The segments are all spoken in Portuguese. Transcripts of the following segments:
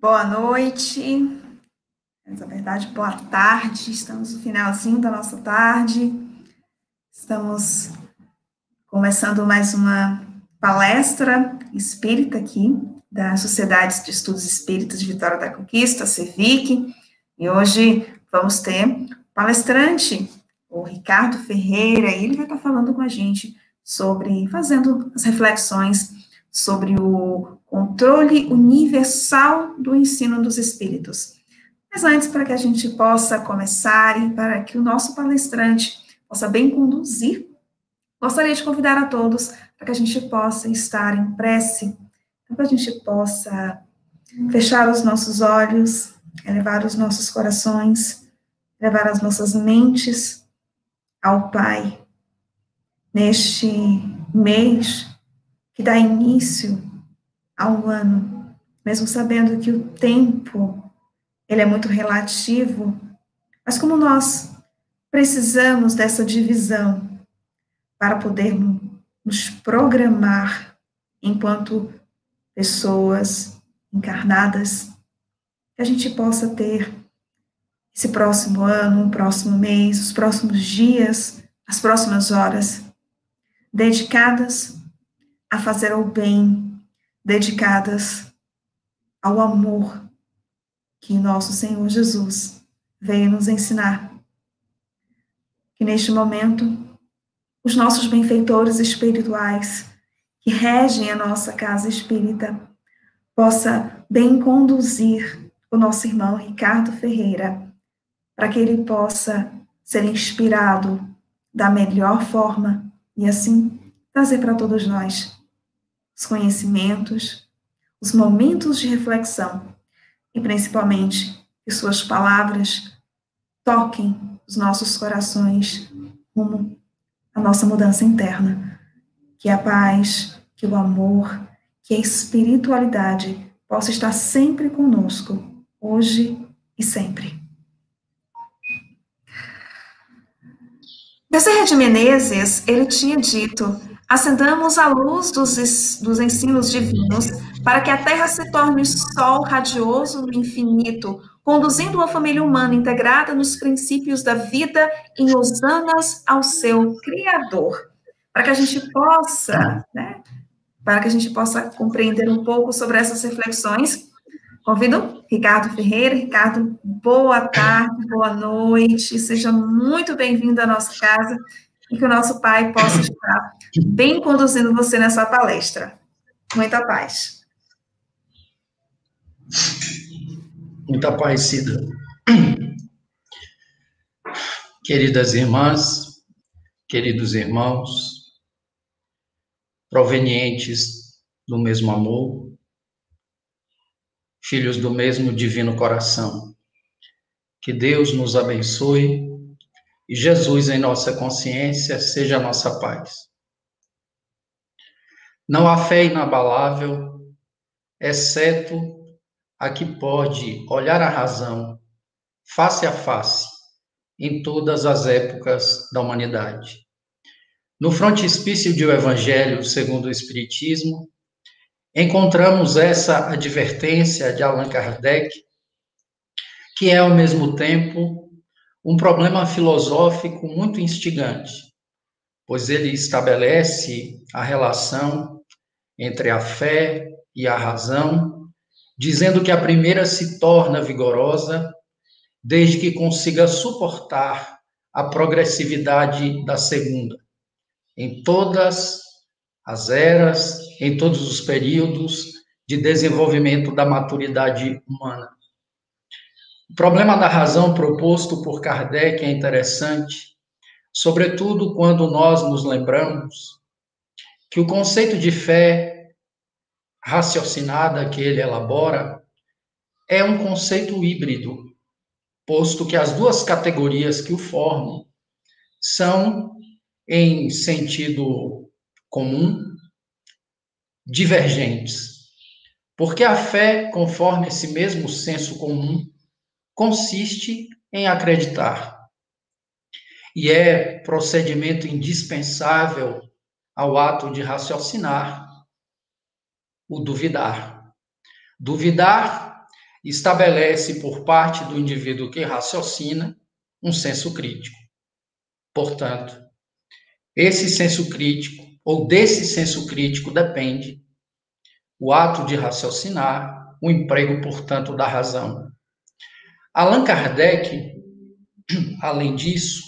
Boa noite, na verdade, boa tarde. Estamos no finalzinho da nossa tarde. Estamos começando mais uma palestra espírita aqui da Sociedade de Estudos Espíritas de Vitória da Conquista, CEVIC. E hoje vamos ter palestrante, o Ricardo Ferreira, e ele vai estar falando com a gente sobre, fazendo as reflexões sobre o controle universal do ensino dos espíritos. Mas antes, para que a gente possa começar e para que o nosso palestrante possa bem conduzir, gostaria de convidar a todos para que a gente possa estar em prece, para que a gente possa fechar os nossos olhos, elevar os nossos corações, levar as nossas mentes ao Pai, neste mês que dá início ao ano, mesmo sabendo que o tempo ele é muito relativo, mas como nós precisamos dessa divisão para podermos nos programar enquanto pessoas encarnadas, que a gente possa ter esse próximo ano, o próximo mês, os próximos dias, as próximas horas dedicadas a fazer o bem dedicadas ao amor que nosso Senhor Jesus veio nos ensinar. Que neste momento, os nossos benfeitores espirituais que regem a nossa casa espírita possa bem conduzir o nosso irmão Ricardo Ferreira para que ele possa ser inspirado da melhor forma e assim trazer para todos nós os conhecimentos, os momentos de reflexão e principalmente que suas palavras toquem os nossos corações rumo à nossa mudança interna. Que a paz, que o amor, que a espiritualidade possa estar sempre conosco, hoje e sempre. Bezerra de Menezes, ele tinha dito Acendamos a luz dos, dos ensinos divinos para que a Terra se torne sol radioso no infinito, conduzindo uma família humana integrada nos princípios da vida em hosanas ao seu Criador. Para que a gente possa, né, para que a gente possa compreender um pouco sobre essas reflexões, convido Ricardo Ferreira. Ricardo, boa tarde, boa noite, seja muito bem-vindo à nossa casa e que o nosso Pai possa estar bem conduzindo você nessa palestra. Muita paz. Muita paz, Cida. Queridas irmãs, queridos irmãos, provenientes do mesmo amor, filhos do mesmo divino coração, que Deus nos abençoe e Jesus em nossa consciência seja a nossa paz. Não há fé inabalável, exceto a que pode olhar a razão face a face em todas as épocas da humanidade. No frontispício do Evangelho segundo o Espiritismo, encontramos essa advertência de Allan Kardec, que é ao mesmo tempo um problema filosófico muito instigante, pois ele estabelece a relação entre a fé e a razão, dizendo que a primeira se torna vigorosa desde que consiga suportar a progressividade da segunda, em todas as eras, em todos os períodos de desenvolvimento da maturidade humana. O problema da razão proposto por Kardec é interessante, sobretudo quando nós nos lembramos que o conceito de fé raciocinada que ele elabora é um conceito híbrido, posto que as duas categorias que o formam são, em sentido comum, divergentes. Porque a fé, conforme esse mesmo senso comum, consiste em acreditar. E é procedimento indispensável ao ato de raciocinar o duvidar. Duvidar estabelece por parte do indivíduo que raciocina um senso crítico. Portanto, esse senso crítico, ou desse senso crítico, depende o ato de raciocinar, o emprego, portanto, da razão. Allan Kardec, além disso,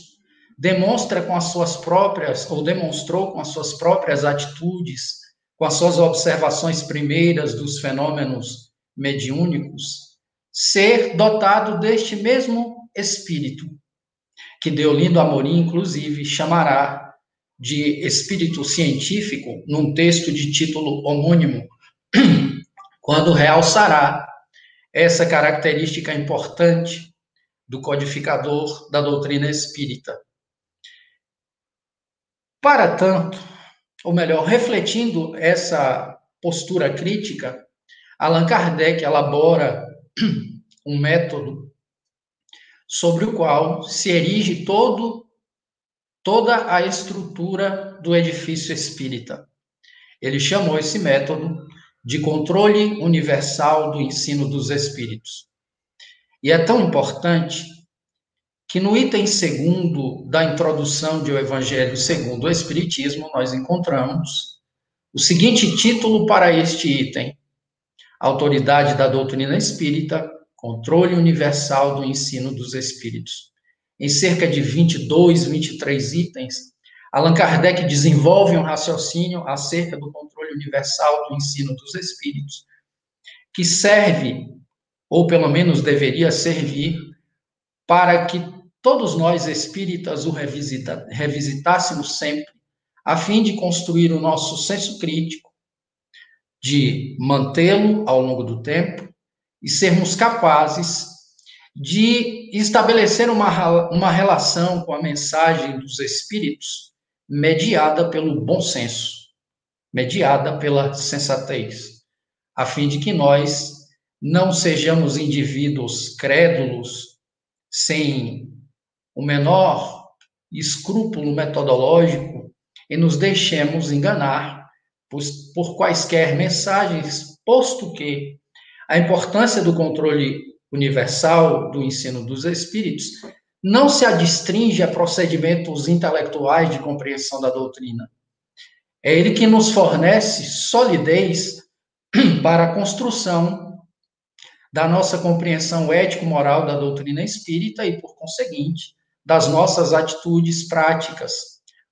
demonstra com as suas próprias, ou demonstrou com as suas próprias atitudes, com as suas observações primeiras dos fenômenos mediúnicos, ser dotado deste mesmo espírito, que Deolindo Amorim, inclusive, chamará de espírito científico, num texto de título homônimo, quando realçará essa característica importante do codificador da doutrina espírita. Para tanto, ou melhor, refletindo essa postura crítica, Allan Kardec elabora um método sobre o qual se erige todo, toda a estrutura do edifício espírita. Ele chamou esse método de controle universal do ensino dos espíritos. E é tão importante que no item segundo da introdução de O Evangelho segundo o Espiritismo, nós encontramos o seguinte título para este item: Autoridade da doutrina espírita, controle universal do ensino dos espíritos. Em cerca de 22, 23 itens, Allan Kardec desenvolve um raciocínio acerca do universal do ensino dos espíritos, que serve, ou pelo menos deveria servir, para que todos nós espíritas o revisita, revisitássemos sempre, a fim de construir o nosso senso crítico, de mantê-lo ao longo do tempo e sermos capazes de estabelecer uma, uma relação com a mensagem dos espíritos mediada pelo bom senso, mediada pela sensatez, a fim de que nós não sejamos indivíduos crédulos, sem o menor escrúpulo metodológico e nos deixemos enganar por, por quaisquer mensagens, posto que a importância do controle universal do ensino dos espíritos não se adstringe a procedimentos intelectuais de compreensão da doutrina. É ele que nos fornece solidez para a construção da nossa compreensão ético-moral da doutrina espírita e, por conseguinte, das nossas atitudes práticas,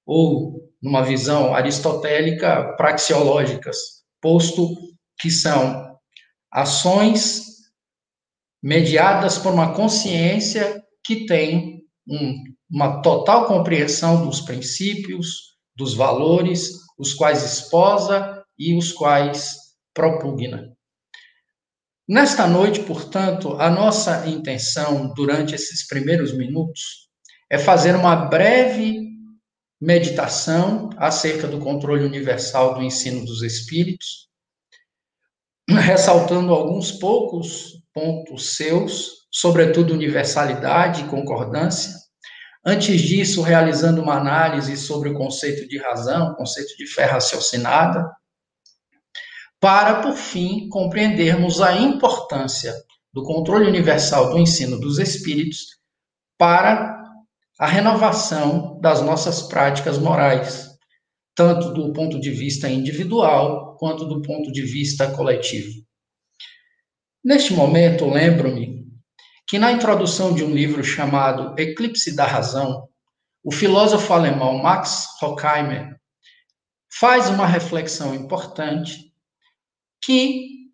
ou, numa visão aristotélica, praxeológicas, posto que são ações mediadas por uma consciência que tem um, uma total compreensão dos princípios, dos valores, os quais esposa e os quais propugna. Nesta noite, portanto, a nossa intenção durante esses primeiros minutos é fazer uma breve meditação acerca do controle universal do ensino dos espíritos, ressaltando alguns poucos pontos seus sobretudo universalidade e concordância. Antes disso, realizando uma análise sobre o conceito de razão, conceito de fé raciocinada, para, por fim, compreendermos a importância do controle universal do ensino dos espíritos para a renovação das nossas práticas morais, tanto do ponto de vista individual quanto do ponto de vista coletivo. Neste momento, lembro-me que na introdução de um livro chamado Eclipse da Razão, o filósofo alemão Max Horkheimer faz uma reflexão importante que,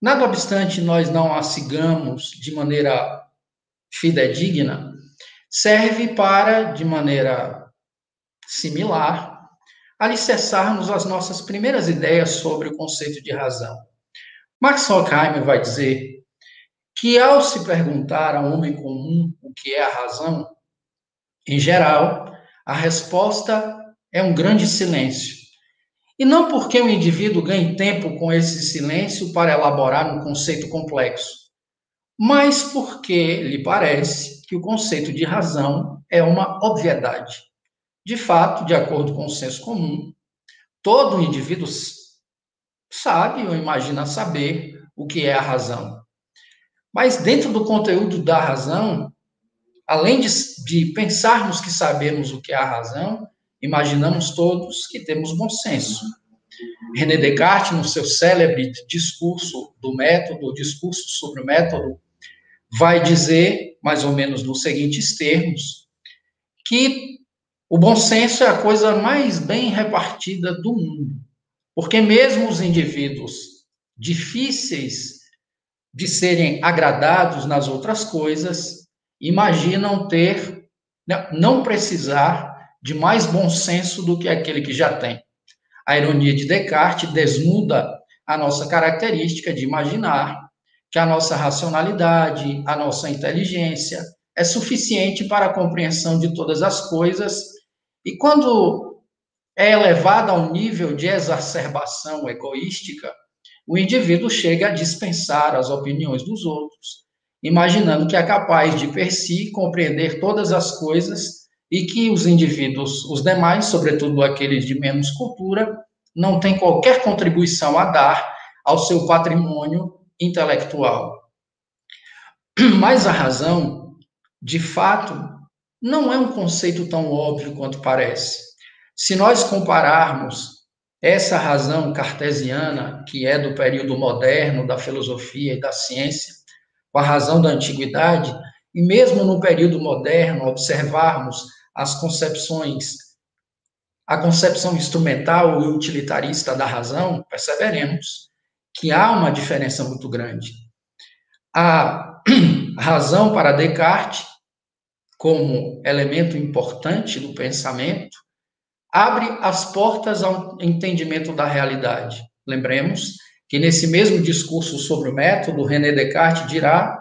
nada obstante nós não a sigamos de maneira fidedigna, serve para, de maneira similar, alicerçarmos as nossas primeiras ideias sobre o conceito de razão. Max Horkheimer vai dizer que ao se perguntar ao homem comum o que é a razão, em geral, a resposta é um grande silêncio. E não porque o indivíduo ganhe tempo com esse silêncio para elaborar um conceito complexo, mas porque lhe parece que o conceito de razão é uma obviedade. De fato, de acordo com o senso comum, todo indivíduo sabe ou imagina saber o que é a razão. Mas dentro do conteúdo da razão, além de, de pensarmos que sabemos o que é a razão, imaginamos todos que temos bom senso. René Descartes, no seu célebre discurso do método, discurso sobre o método, vai dizer, mais ou menos nos seguintes termos, que o bom senso é a coisa mais bem repartida do mundo. Porque mesmo os indivíduos difíceis de serem agradados nas outras coisas, imaginam ter, não precisar de mais bom senso do que aquele que já tem. A ironia de Descartes desnuda a nossa característica de imaginar que a nossa racionalidade, a nossa inteligência é suficiente para a compreensão de todas as coisas, e quando é elevada a um nível de exacerbação egoística, o indivíduo chega a dispensar as opiniões dos outros, imaginando que é capaz de per si compreender todas as coisas e que os indivíduos, os demais, sobretudo aqueles de menos cultura, não têm qualquer contribuição a dar ao seu patrimônio intelectual. Mas a razão, de fato, não é um conceito tão óbvio quanto parece. Se nós compararmos essa razão cartesiana, que é do período moderno da filosofia e da ciência, com a razão da antiguidade, e mesmo no período moderno observarmos as concepções, a concepção instrumental e utilitarista da razão, perceberemos que há uma diferença muito grande. A razão para Descartes, como elemento importante do pensamento, abre as portas ao entendimento da realidade. Lembremos que nesse mesmo discurso sobre o método, René Descartes dirá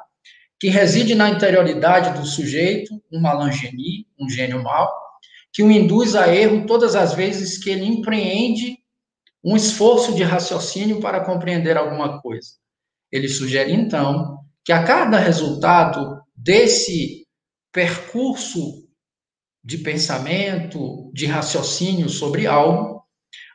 que reside na interioridade do sujeito um malangenie, um gênio mau, que o induz a erro todas as vezes que ele empreende um esforço de raciocínio para compreender alguma coisa. Ele sugere, então, que a cada resultado desse percurso de pensamento, de raciocínio sobre algo,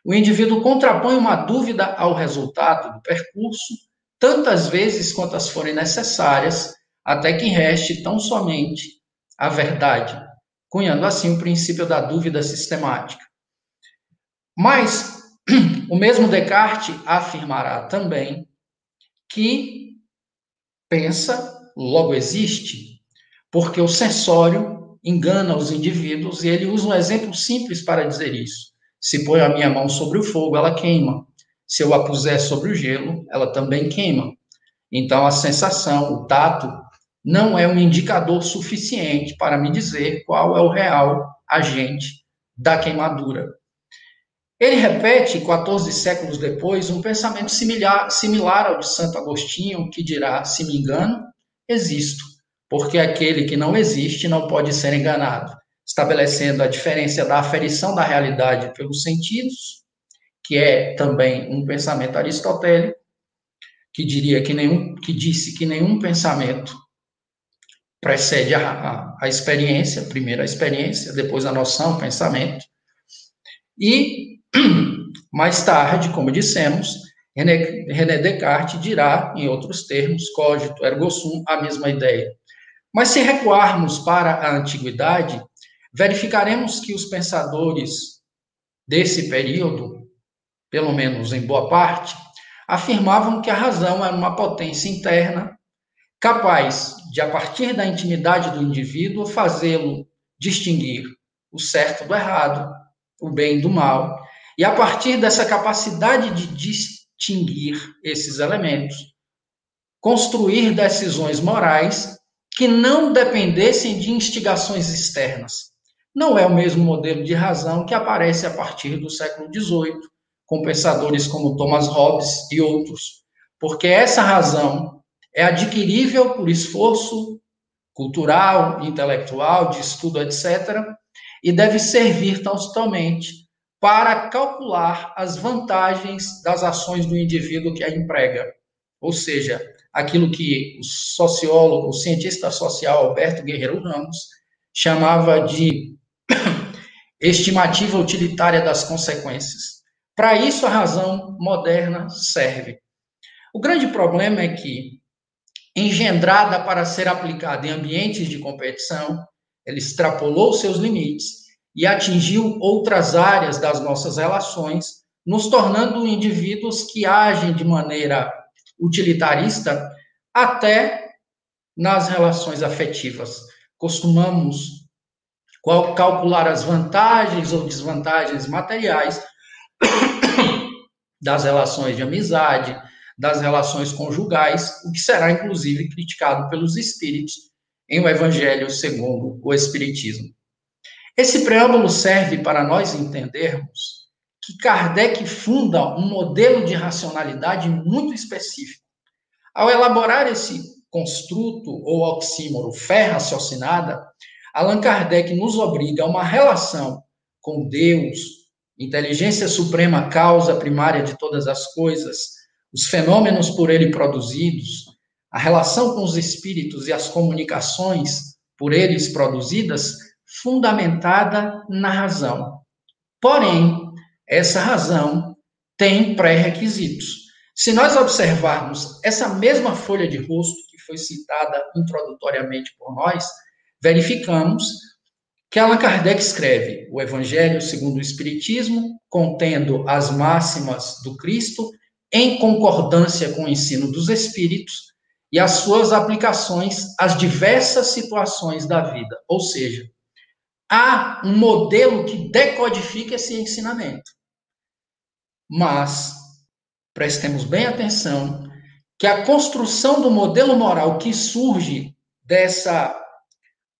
o indivíduo contrapõe uma dúvida ao resultado do percurso, tantas vezes quantas forem necessárias, até que reste tão somente a verdade, cunhando assim o princípio da dúvida sistemática. Mas o mesmo Descartes afirmará também que pensa, logo existe, porque o sensório engana os indivíduos e ele usa um exemplo simples para dizer isso. Se põe a minha mão sobre o fogo, ela queima. Se eu a puser sobre o gelo, ela também queima. Então, a sensação, o tato, não é um indicador suficiente para me dizer qual é o real agente da queimadura. Ele repete, 14 séculos depois, um pensamento similar, similar ao de Santo Agostinho, que dirá: se me engano, existo, porque aquele que não existe não pode ser enganado, estabelecendo a diferença da aferição da realidade pelos sentidos, que é também um pensamento aristotélico, que diria que nenhum, que disse que nenhum pensamento precede a, a, a experiência, primeiro a experiência, depois a noção, o pensamento, e mais tarde, como dissemos, René, René Descartes dirá, em outros termos, cogito ergo sum, a mesma ideia. Mas se recuarmos para a antiguidade, verificaremos que os pensadores desse período, pelo menos em boa parte, afirmavam que a razão era uma potência interna capaz de, a partir da intimidade do indivíduo, fazê-lo distinguir o certo do errado, o bem do mal, e a partir dessa capacidade de distinguir esses elementos, construir decisões morais que não dependessem de instigações externas. Não é o mesmo modelo de razão que aparece a partir do século XVIII, com pensadores como Thomas Hobbes e outros, porque essa razão é adquirível por esforço cultural, intelectual, de estudo, etc., e deve servir tão somente para calcular as vantagens das ações do indivíduo que a emprega. Ou seja, aquilo que o sociólogo, o cientista social Alberto Guerreiro Ramos chamava de estimativa utilitária das consequências. Para isso, a razão moderna serve. O grande problema é que engendrada para ser aplicada em ambientes de competição, ela extrapolou seus limites e atingiu outras áreas das nossas relações, nos tornando indivíduos que agem de maneira utilitarista até nas relações afetivas. Costumamos calcular as vantagens ou desvantagens materiais das relações de amizade, das relações conjugais, o que será inclusive criticado pelos espíritos em o Evangelho segundo o Espiritismo. Esse preâmbulo serve para nós entendermos que Kardec funda um modelo de racionalidade muito específico. Ao elaborar esse construto ou oxímoro fé raciocinada, Allan Kardec nos obriga a uma relação com Deus, inteligência suprema, causa primária de todas as coisas, os fenômenos por ele produzidos, a relação com os espíritos e as comunicações por eles produzidas, fundamentada na razão. Porém, essa razão tem pré-requisitos. Se nós observarmos essa mesma folha de rosto que foi citada introdutoriamente por nós, verificamos que Allan Kardec escreve o Evangelho segundo o Espiritismo, contendo as máximas do Cristo, em concordância com o ensino dos Espíritos e as suas aplicações às diversas situações da vida. Ou seja, há um modelo que decodifica esse ensinamento. Mas prestemos bem atenção que a construção do modelo moral que surge dessa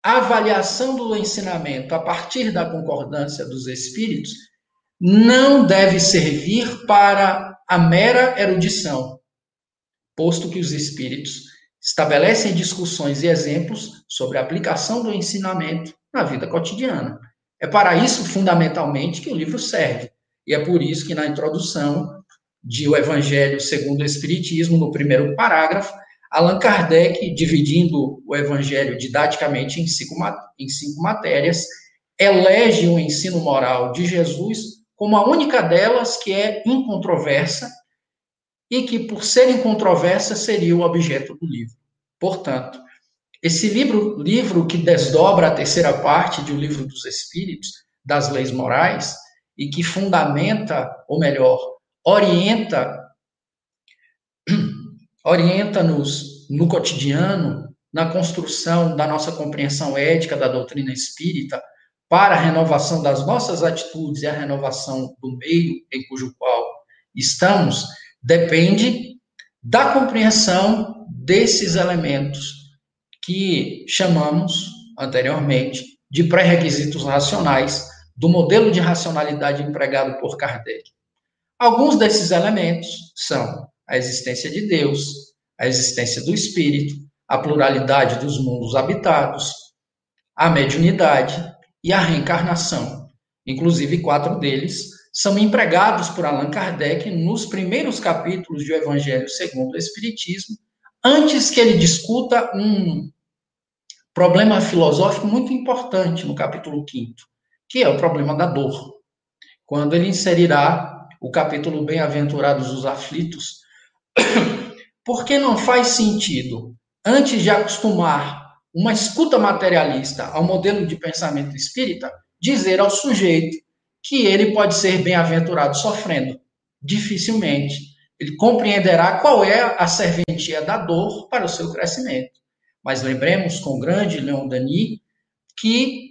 avaliação do ensinamento a partir da concordância dos espíritos não deve servir para a mera erudição, posto que os espíritos estabelecem discussões e exemplos sobre a aplicação do ensinamento na vida cotidiana. É para isso, fundamentalmente, que o livro serve. E é por isso que, na introdução de O Evangelho segundo o Espiritismo, no primeiro parágrafo, Allan Kardec, dividindo o evangelho didaticamente em cinco, em cinco matérias, elege o ensino moral de Jesus como a única delas que é incontroversa e que, por ser incontroversa, seria o objeto do livro. Portanto, esse livro, livro que desdobra a terceira parte de O Livro dos Espíritos, das leis morais, e que fundamenta, ou melhor, orienta orienta-nos no cotidiano, na construção da nossa compreensão ética da doutrina espírita, para a renovação das nossas atitudes e a renovação do meio em cujo qual estamos, depende da compreensão desses elementos que chamamos anteriormente de pré-requisitos racionais do modelo de racionalidade empregado por Kardec. Alguns desses elementos são a existência de Deus, a existência do Espírito, a pluralidade dos mundos habitados, a mediunidade e a reencarnação. Inclusive, quatro deles são empregados por Allan Kardec nos primeiros capítulos do Evangelho segundo o Espiritismo, antes que ele discuta um problema filosófico muito importante no capítulo 5, que é o problema da dor. Quando ele inserirá o capítulo Bem-aventurados os aflitos, porque não faz sentido, antes de acostumar uma escuta materialista ao modelo de pensamento espírita, dizer ao sujeito que ele pode ser bem-aventurado sofrendo. Dificilmente ele compreenderá qual é a serventia da dor para o seu crescimento. Mas lembremos com o grande Leon Denis que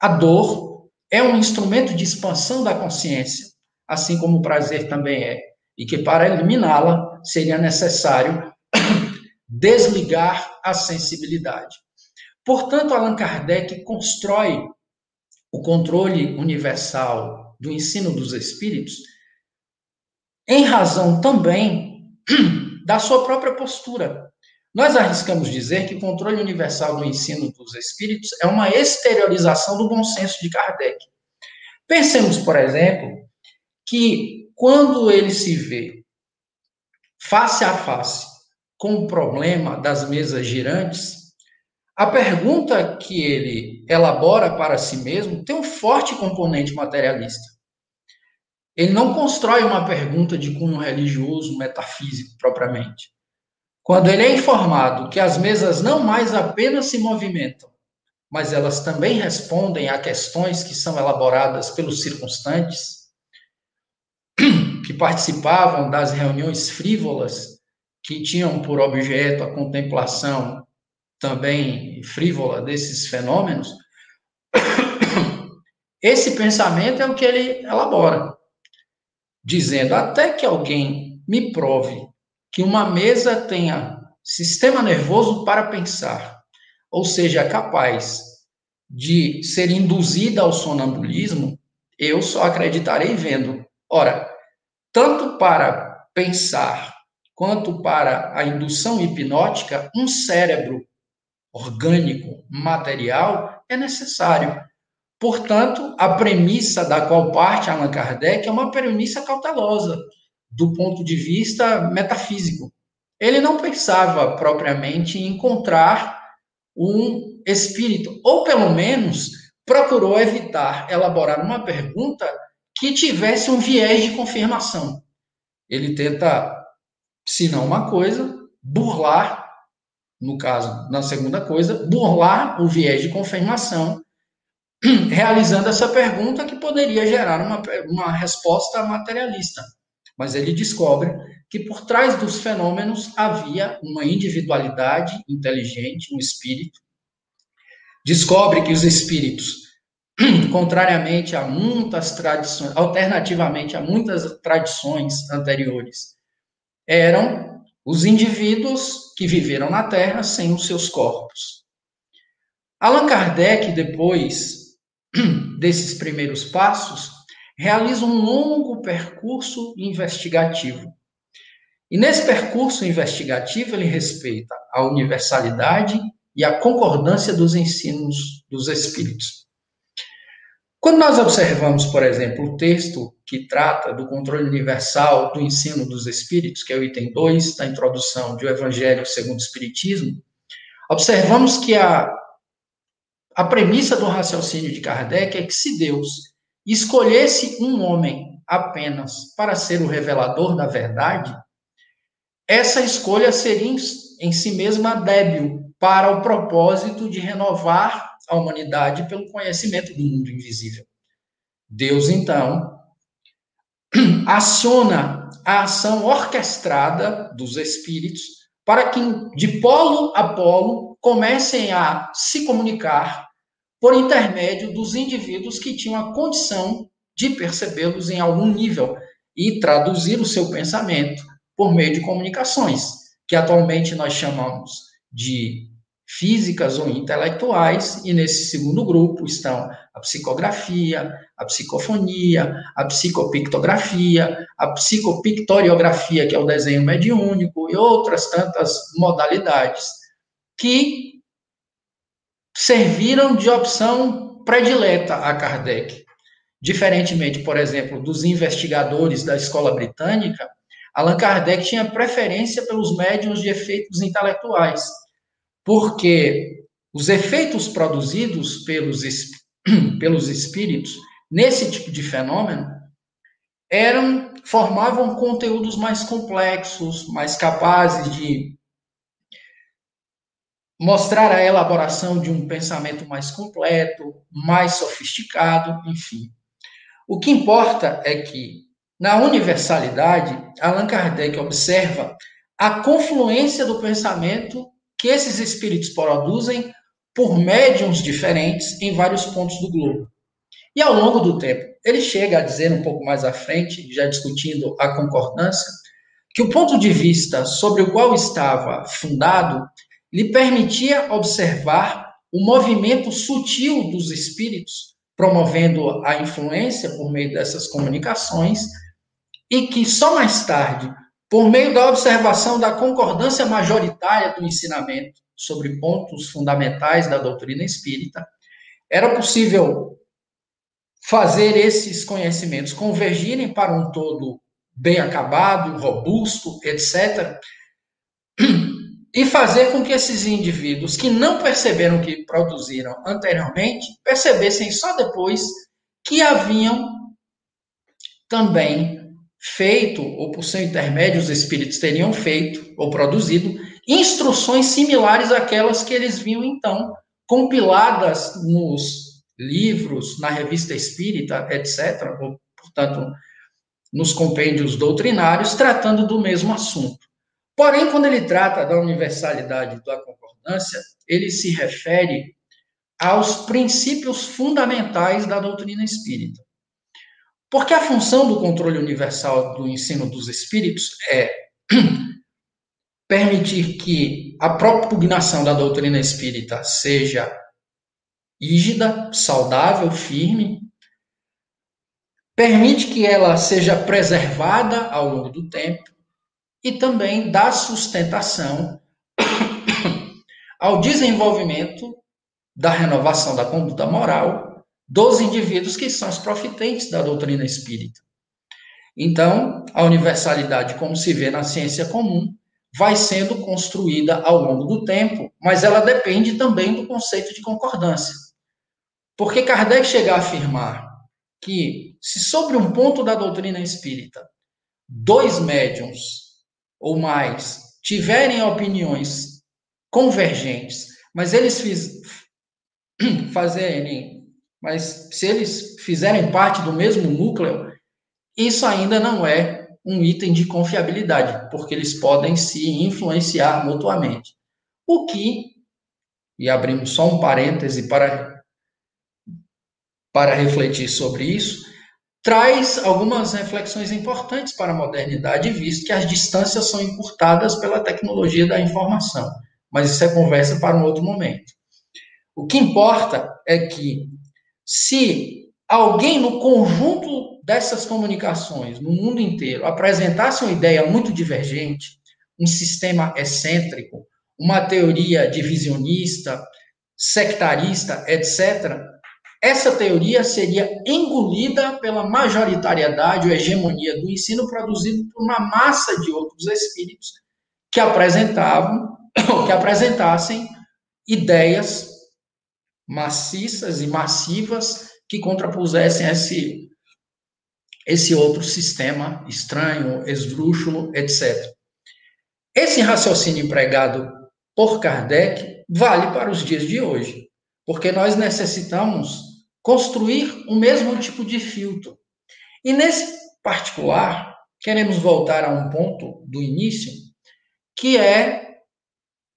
a dor é um instrumento de expansão da consciência, assim como o prazer também é, e que para eliminá-la seria necessário desligar a sensibilidade. Portanto, Allan Kardec constrói o controle universal do ensino dos espíritos em razão também da sua própria postura. Nós arriscamos dizer que o controle universal do ensino dos espíritos é uma exteriorização do bom senso de Kardec. Pensemos, por exemplo, que quando ele se vê face a face com o problema das mesas girantes, a pergunta que ele elabora para si mesmo tem um forte componente materialista. Ele não constrói uma pergunta de cunho religioso, metafísico propriamente. Quando ele é informado que as mesas não mais apenas se movimentam, mas elas também respondem a questões que são elaboradas pelos circunstantes, que participavam das reuniões frívolas, que tinham por objeto a contemplação também frívola desses fenômenos, esse pensamento é o que ele elabora, dizendo: até que alguém me prove que uma mesa tenha sistema nervoso para pensar, ou seja, capaz de ser induzida ao sonambulismo, eu só acreditarei vendo. Ora, tanto para pensar quanto para a indução hipnótica, um cérebro orgânico, material, é necessário. Portanto, a premissa da qual parte Allan Kardec é uma premissa cautelosa, do ponto de vista metafísico. Ele não pensava propriamente em encontrar um espírito, ou pelo menos procurou evitar elaborar uma pergunta que tivesse um viés de confirmação. Ele tenta, se não uma coisa, burlar, no caso, na segunda coisa, burlar o viés de confirmação, realizando essa pergunta que poderia gerar uma, uma resposta materialista. Mas ele descobre que por trás dos fenômenos havia uma individualidade inteligente, um espírito. Descobre que os espíritos contrariamente a muitas tradições, alternativamente a muitas tradições anteriores, eram os indivíduos que viveram na Terra sem os seus corpos. Allan Kardec, depois desses primeiros passos, realiza um longo percurso investigativo. E nesse percurso investigativo, ele respeita a universalidade e a concordância dos ensinos dos espíritos. Quando nós observamos, por exemplo, o texto que trata do controle universal do ensino dos espíritos, que é o item 2 da introdução do Evangelho segundo o Espiritismo, observamos que a, a premissa do raciocínio de Kardec é que se Deus escolhesse um homem apenas para ser o revelador da verdade, essa escolha seria em si mesma débil para o propósito de renovar a humanidade pelo conhecimento do mundo invisível. Deus, então, aciona a ação orquestrada dos espíritos para que, de polo a polo, comecem a se comunicar por intermédio dos indivíduos que tinham a condição de percebê-los em algum nível e traduzir o seu pensamento por meio de comunicações, que atualmente nós chamamos de físicas ou intelectuais, e nesse segundo grupo estão a psicografia, a psicofonia, a psicopictografia, a psicopictoriografia, que é o desenho mediúnico, e outras tantas modalidades que serviram de opção predileta a Kardec. Diferentemente, por exemplo, dos investigadores da escola britânica, Allan Kardec tinha preferência pelos médiums de efeitos intelectuais porque os efeitos produzidos pelos, pelos espíritos nesse tipo de fenômeno eram formavam conteúdos mais complexos, mais capazes de mostrar a elaboração de um pensamento mais completo, mais sofisticado, enfim. O que importa é que, na universalidade, Allan Kardec observa a confluência do pensamento que esses espíritos produzem por médiums diferentes em vários pontos do globo. E ao longo do tempo, ele chega a dizer um pouco mais à frente, já discutindo a concordância, que o ponto de vista sobre o qual estava fundado lhe permitia observar o movimento sutil dos espíritos, promovendo a influência por meio dessas comunicações, e que só mais tarde por meio da observação da concordância majoritária do ensinamento sobre pontos fundamentais da doutrina espírita, era possível fazer esses conhecimentos convergirem para um todo bem acabado, robusto, etc., e fazer com que esses indivíduos que não perceberam que produziram anteriormente percebessem só depois que haviam também feito, ou por seu intermédio, os espíritos teriam feito ou produzido instruções similares àquelas que eles viam então compiladas nos livros, na revista espírita, etc., ou, portanto, nos compêndios doutrinários, tratando do mesmo assunto. Porém, quando ele trata da universalidade da concordância, ele se refere aos princípios fundamentais da doutrina espírita. Porque a função do controle universal do ensino dos espíritos é permitir que a propugnação da doutrina espírita seja rígida, saudável, firme, permite que ela seja preservada ao longo do tempo e também dá sustentação ao desenvolvimento da renovação da conduta moral dos indivíduos que são os profitentes da doutrina espírita. Então, a universalidade, como se vê na ciência comum, vai sendo construída ao longo do tempo, mas ela depende também do conceito de concordância. Porque Kardec chega a afirmar que, se sobre um ponto da doutrina espírita, dois médiums ou mais tiverem opiniões convergentes, mas eles fiz, fazerem, mas se eles fizerem parte do mesmo núcleo, isso ainda não é um item de confiabilidade, porque eles podem se influenciar mutuamente. O que, e abrimos só um parêntese para, para refletir sobre isso, traz algumas reflexões importantes para a modernidade, visto que as distâncias são encurtadas pela tecnologia da informação. Mas isso é conversa para um outro momento. O que importa é que, se alguém no conjunto dessas comunicações, no mundo inteiro, apresentasse uma ideia muito divergente, um sistema excêntrico, uma teoria divisionista, sectarista, etc., essa teoria seria engolida pela majoritariedade ou hegemonia do ensino produzido por uma massa de outros espíritos que apresentavam, que apresentassem ideias maciças e massivas que contrapusessem esse, esse outro sistema estranho, esdrúxulo, etc. Esse raciocínio empregado por Kardec vale para os dias de hoje, porque nós necessitamos construir o mesmo tipo de filtro. E nesse particular, queremos voltar a um ponto do início, que é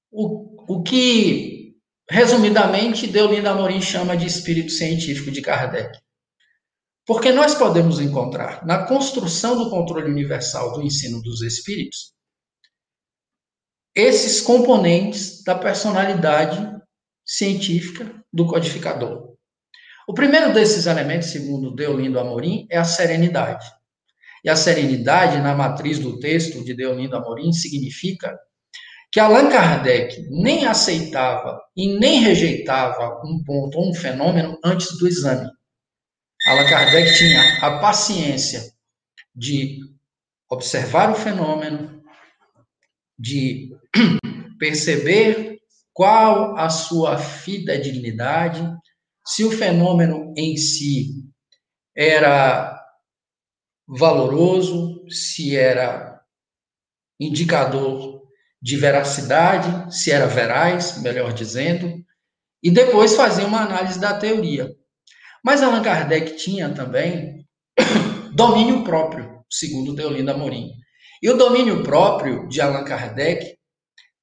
o, o que Resumidamente, Deolinda Amorim chama de espírito científico de Kardec. Porque nós podemos encontrar na construção do controle universal do ensino dos espíritos esses componentes da personalidade científica do codificador. O primeiro desses elementos, segundo Deolindo Amorim, é a serenidade. E a serenidade, na matriz do texto de Deolindo Amorim, significa que Allan Kardec nem aceitava e nem rejeitava um ponto ou um fenômeno antes do exame. Allan Kardec tinha a paciência de observar o fenômeno, de perceber qual a sua fidedignidade, se o fenômeno em si era valoroso, se era indicador de veracidade, se era veraz, melhor dizendo, e depois fazia uma análise da teoria. Mas Allan Kardec tinha também domínio próprio, segundo Deolinda Amorim. E o domínio próprio de Allan Kardec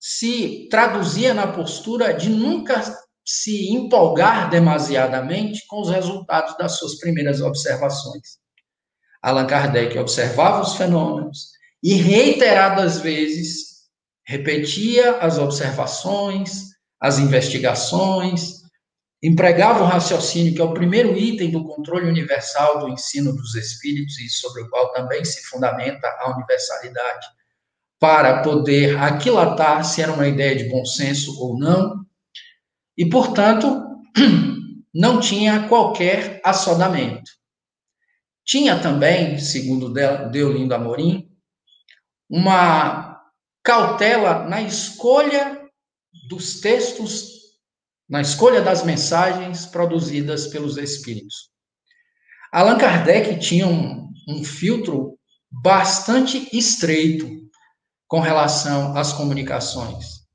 se traduzia na postura de nunca se empolgar demasiadamente com os resultados das suas primeiras observações. Allan Kardec observava os fenômenos e reiteradas vezes repetia as observações, as investigações, empregava o raciocínio, que é o primeiro item do controle universal do ensino dos espíritos e sobre o qual também se fundamenta a universalidade, para poder aquilatar se era uma ideia de bom senso ou não, e, portanto, não tinha qualquer assodamento. Tinha também, segundo Deolindo Amorim, uma cautela na escolha dos textos, na escolha das mensagens produzidas pelos espíritos. Allan Kardec tinha um, um filtro bastante estreito com relação às comunicações.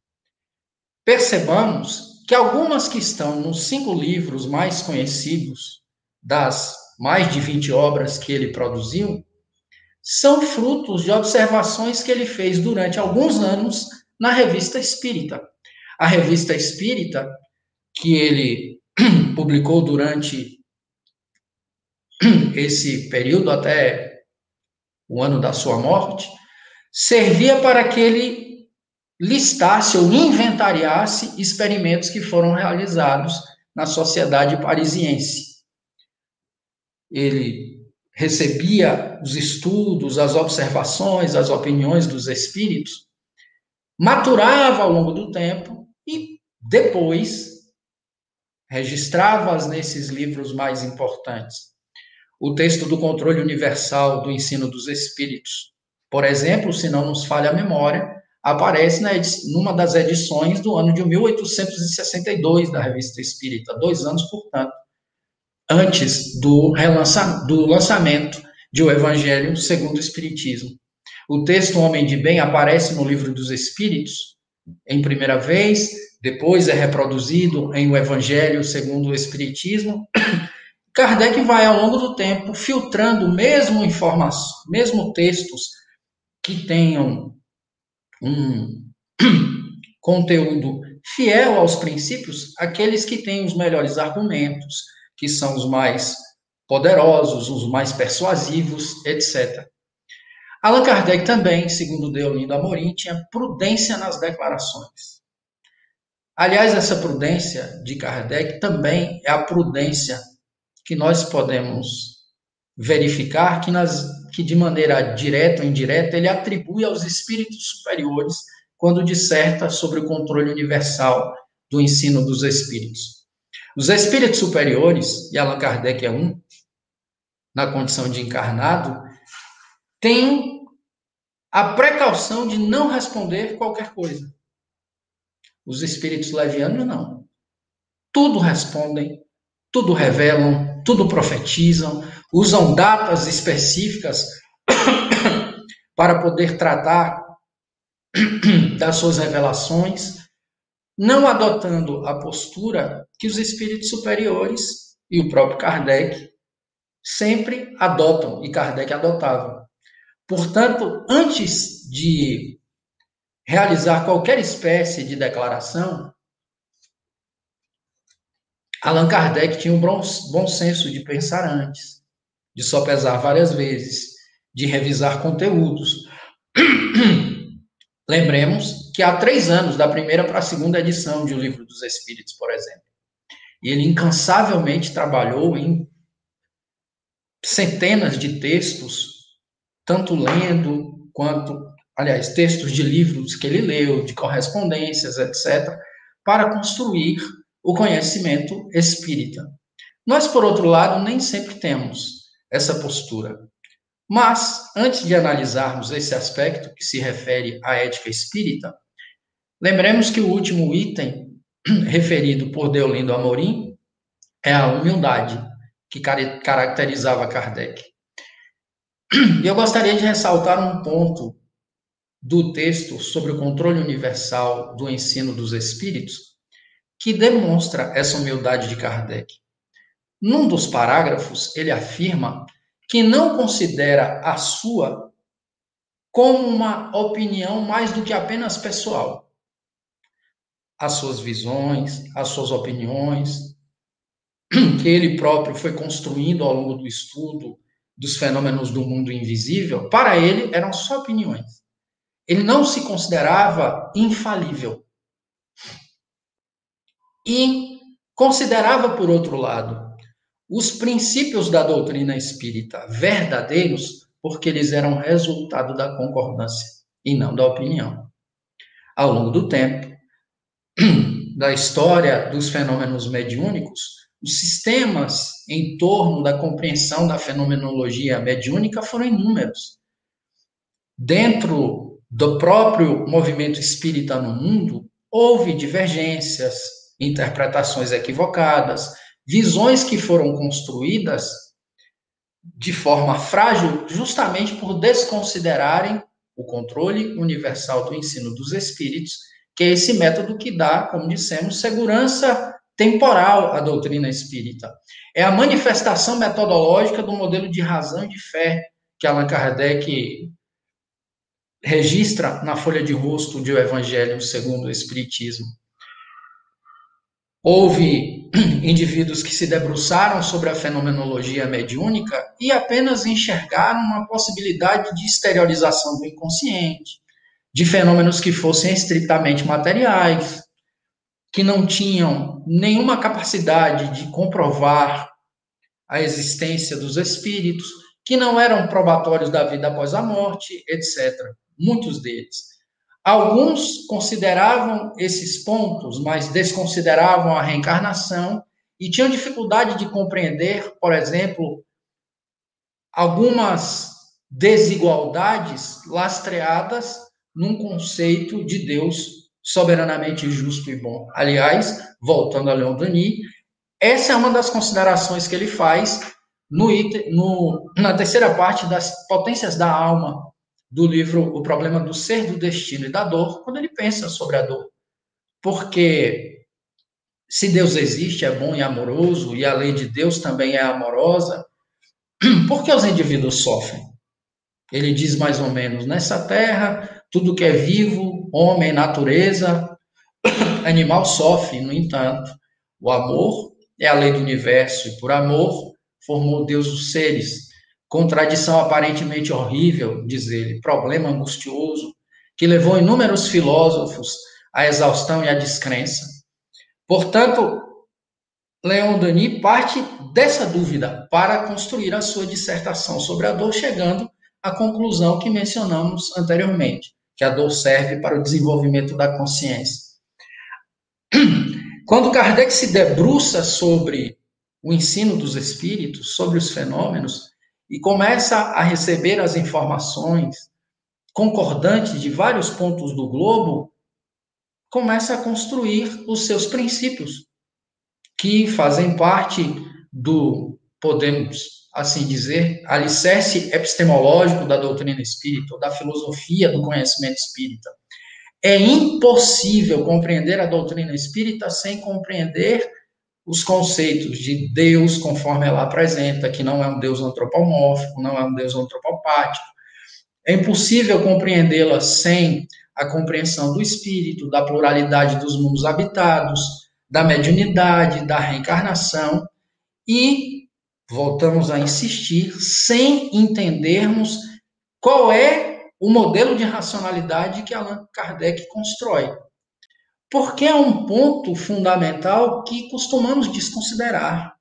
Percebamos que algumas que estão nos cinco livros mais conhecidos das mais de 20 obras que ele produziu, são frutos de observações que ele fez durante alguns anos na Revista Espírita. A Revista Espírita, que ele publicou durante esse período até o ano da sua morte, servia para que ele listasse ou inventariasse experimentos que foram realizados na sociedade parisiense. Ele recebia os estudos, as observações, as opiniões dos espíritos, maturava ao longo do tempo e depois registrava-as nesses livros mais importantes. O texto do controle universal do ensino dos espíritos, por exemplo, se não nos falha a memória, aparece na numa das edições do ano de 1862 da Revista Espírita, dois anos, portanto, antes do, do lançamento de O Evangelho segundo o Espiritismo. O texto Homem de Bem aparece no Livro dos Espíritos em primeira vez, depois é reproduzido em O Evangelho segundo o Espiritismo. Kardec vai, ao longo do tempo, filtrando mesmo informações, mesmo textos que tenham um conteúdo fiel aos princípios, aqueles que têm os melhores argumentos, que são os mais poderosos, os mais persuasivos, etc. Allan Kardec também, segundo Deolindo Amorim, tinha prudência nas declarações. Aliás, essa prudência de Kardec também é a prudência que nós podemos verificar que, nas, que de maneira direta ou indireta ele atribui aos espíritos superiores quando disserta sobre o controle universal do ensino dos espíritos. Os espíritos superiores, e Allan Kardec é um, na condição de encarnado, têm a precaução de não responder qualquer coisa. Os espíritos levianos não. Tudo respondem, tudo revelam, tudo profetizam, usam datas específicas para poder tratar das suas revelações não adotando a postura que os espíritos superiores e o próprio Kardec sempre adotam, e Kardec adotava. Portanto, antes de realizar qualquer espécie de declaração, Allan Kardec tinha um bom, bom senso de pensar antes, de sopesar várias vezes, de revisar conteúdos. Lembremos que há três anos, da primeira para a segunda edição de O Livro dos Espíritos, por exemplo. E ele incansavelmente trabalhou em centenas de textos, tanto lendo quanto, aliás, textos de livros que ele leu, de correspondências, etc., para construir o conhecimento espírita. Nós, por outro lado, nem sempre temos essa postura. Mas, antes de analisarmos esse aspecto que se refere à ética espírita, lembremos que o último item referido por Deolindo Amorim é a humildade, que caracterizava Kardec. E eu gostaria de ressaltar um ponto do texto sobre o controle universal do ensino dos espíritos, que demonstra essa humildade de Kardec. Num dos parágrafos, ele afirma que não considera a sua como uma opinião mais do que apenas pessoal. As suas visões, as suas opiniões, que ele próprio foi construindo ao longo do estudo dos fenômenos do mundo invisível, para ele eram só opiniões. Ele não se considerava infalível. E considerava, por outro lado, os princípios da doutrina espírita verdadeiros, porque eles eram resultado da concordância e não da opinião. Ao longo do tempo, da história dos fenômenos mediúnicos, os sistemas em torno da compreensão da fenomenologia mediúnica foram inúmeros. Dentro do próprio movimento espírita no mundo, houve divergências, interpretações equivocadas, visões que foram construídas de forma frágil, justamente por desconsiderarem o controle universal do ensino dos espíritos, que é esse método que dá, como dissemos, segurança temporal à doutrina espírita. É a manifestação metodológica do modelo de razão e de fé que Allan Kardec registra na folha de rosto de O Evangelho segundo o Espiritismo. Houve indivíduos que se debruçaram sobre a fenomenologia mediúnica e apenas enxergaram uma possibilidade de exteriorização do inconsciente, de fenômenos que fossem estritamente materiais, que não tinham nenhuma capacidade de comprovar a existência dos espíritos, que não eram probatórios da vida após a morte, etc. Muitos deles. Alguns consideravam esses pontos, mas desconsideravam a reencarnação e tinham dificuldade de compreender, por exemplo, algumas desigualdades lastreadas num conceito de Deus soberanamente justo e bom. Aliás, voltando a Leon Denis, essa é uma das considerações que ele faz no, no, na terceira parte das potências da alma, do livro O Problema do Ser, do Destino e da Dor, quando ele pensa sobre a dor. Porque se Deus existe, é bom e amoroso, e a lei de Deus também é amorosa, por que os indivíduos sofrem? Ele diz mais ou menos: nessa terra, tudo que é vivo, homem, natureza, animal sofre, no entanto, o amor é a lei do universo, e por amor formou Deus os seres Contradição aparentemente horrível, diz ele, problema angustioso, que levou inúmeros filósofos à exaustão e à descrença. Portanto, Leon Denis parte dessa dúvida para construir a sua dissertação sobre a dor, chegando à conclusão que mencionamos anteriormente, que a dor serve para o desenvolvimento da consciência. Quando Kardec se debruça sobre o ensino dos espíritos, sobre os fenômenos, e começa a receber as informações concordantes de vários pontos do globo, começa a construir os seus princípios, que fazem parte do, podemos assim dizer, alicerce epistemológico da doutrina espírita, da filosofia do conhecimento espírita. É impossível compreender a doutrina espírita sem compreender os conceitos de Deus, conforme ela apresenta, que não é um Deus antropomórfico, não é um Deus antropopático. É impossível compreendê-la sem a compreensão do espírito, da pluralidade dos mundos habitados, da mediunidade, da reencarnação e, voltamos a insistir, sem entendermos qual é o modelo de racionalidade que Allan Kardec constrói porque é um ponto fundamental que costumamos desconsiderar.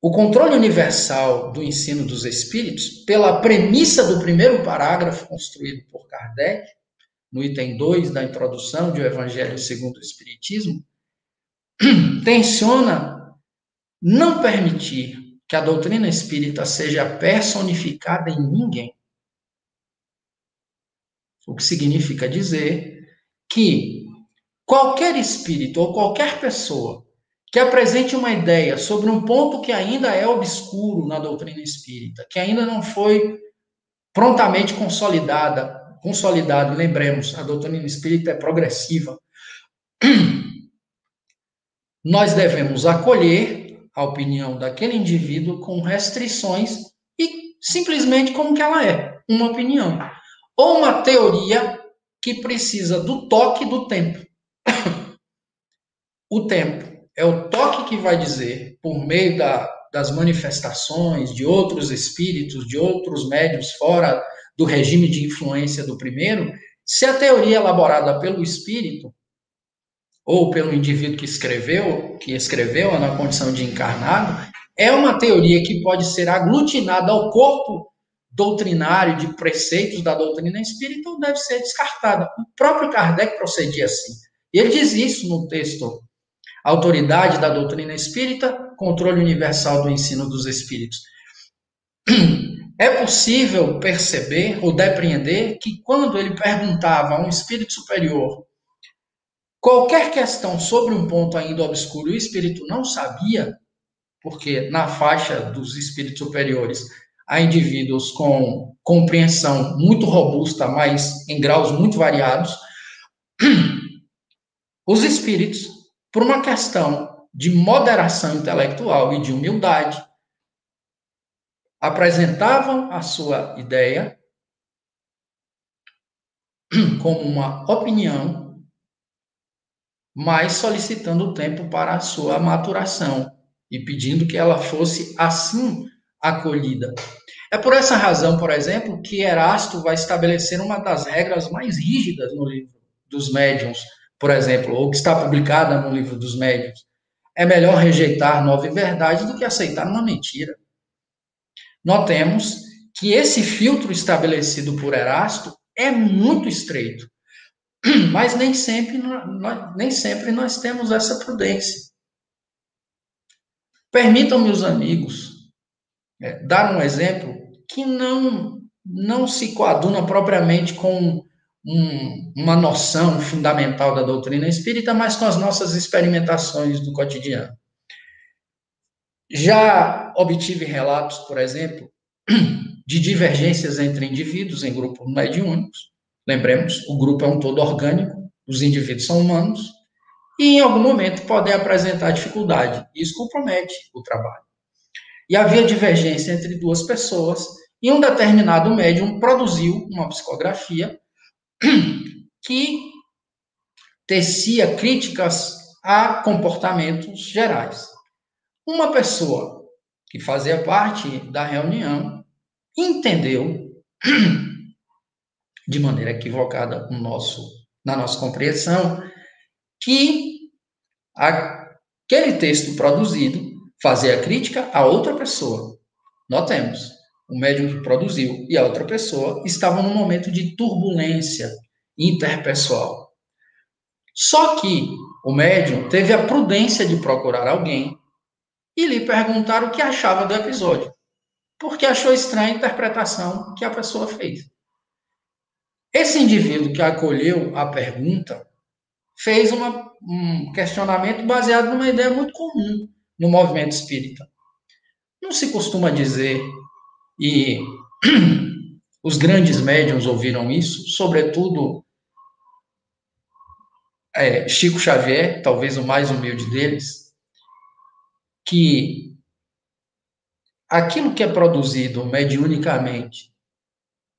O controle universal do ensino dos espíritos, pela premissa do primeiro parágrafo construído por Kardec, no item 2 da introdução de O Evangelho segundo o Espiritismo, tenciona não permitir que a doutrina espírita seja personificada em ninguém. O que significa dizer que qualquer espírito ou qualquer pessoa que apresente uma ideia sobre um ponto que ainda é obscuro na doutrina espírita, que ainda não foi prontamente consolidada, consolidado, lembremos, a doutrina espírita é progressiva. Nós devemos acolher a opinião daquele indivíduo com restrições e simplesmente como que ela é, uma opinião ou uma teoria que precisa do toque do tempo. o tempo é o toque que vai dizer, por meio da, das manifestações de outros espíritos, de outros médios fora do regime de influência do primeiro, se a teoria elaborada pelo espírito ou pelo indivíduo que escreveu, que escreveu na condição de encarnado, é uma teoria que pode ser aglutinada ao corpo doutrinário de preceitos da doutrina espírita deve ser descartada. O próprio Kardec procedia assim. Ele diz isso no texto Autoridade da Doutrina Espírita, Controle Universal do Ensino dos Espíritos. É possível perceber ou depreender que quando ele perguntava a um espírito superior qualquer questão sobre um ponto ainda obscuro o espírito não sabia, porque na faixa dos espíritos superiores há indivíduos com compreensão muito robusta, mas em graus muito variados. Os espíritos, por uma questão de moderação intelectual e de humildade, apresentavam a sua ideia como uma opinião, mas solicitando tempo para a sua maturação e pedindo que ela fosse assim acolhida. É por essa razão, por exemplo, que Erasto vai estabelecer uma das regras mais rígidas no livro dos médiuns, por exemplo, ou que está publicada no livro dos médiuns. É melhor rejeitar nova verdade do que aceitar uma mentira. Notemos que esse filtro estabelecido por Erasto é muito estreito, mas nem sempre, nem sempre nós temos essa prudência. Permitam, meus amigos, é, dar um exemplo que não, não se coaduna propriamente com um, uma noção fundamental da doutrina espírita, mas com as nossas experimentações do cotidiano. Já obtive relatos, por exemplo, de divergências entre indivíduos em grupos mediúnicos. Lembremos, o grupo é um todo orgânico, os indivíduos são humanos, e em algum momento podem apresentar dificuldade. Isso compromete o trabalho. E havia divergência entre duas pessoas, e um determinado médium produziu uma psicografia que tecia críticas a comportamentos gerais. Uma pessoa que fazia parte da reunião entendeu de maneira equivocada no nosso, na nossa compreensão que aquele texto produzido fazia crítica a outra pessoa. Notemos, o médium que produziu e a outra pessoa estavam num momento de turbulência interpessoal. Só que o médium teve a prudência de procurar alguém e lhe perguntar o que achava do episódio, porque achou estranha a interpretação que a pessoa fez. Esse indivíduo que acolheu a pergunta fez uma, um questionamento baseado numa ideia muito comum no movimento espírita. Não se costuma dizer, e os grandes médiums ouviram isso, sobretudo é, Chico Xavier, talvez o mais humilde deles, que aquilo que é produzido mediunicamente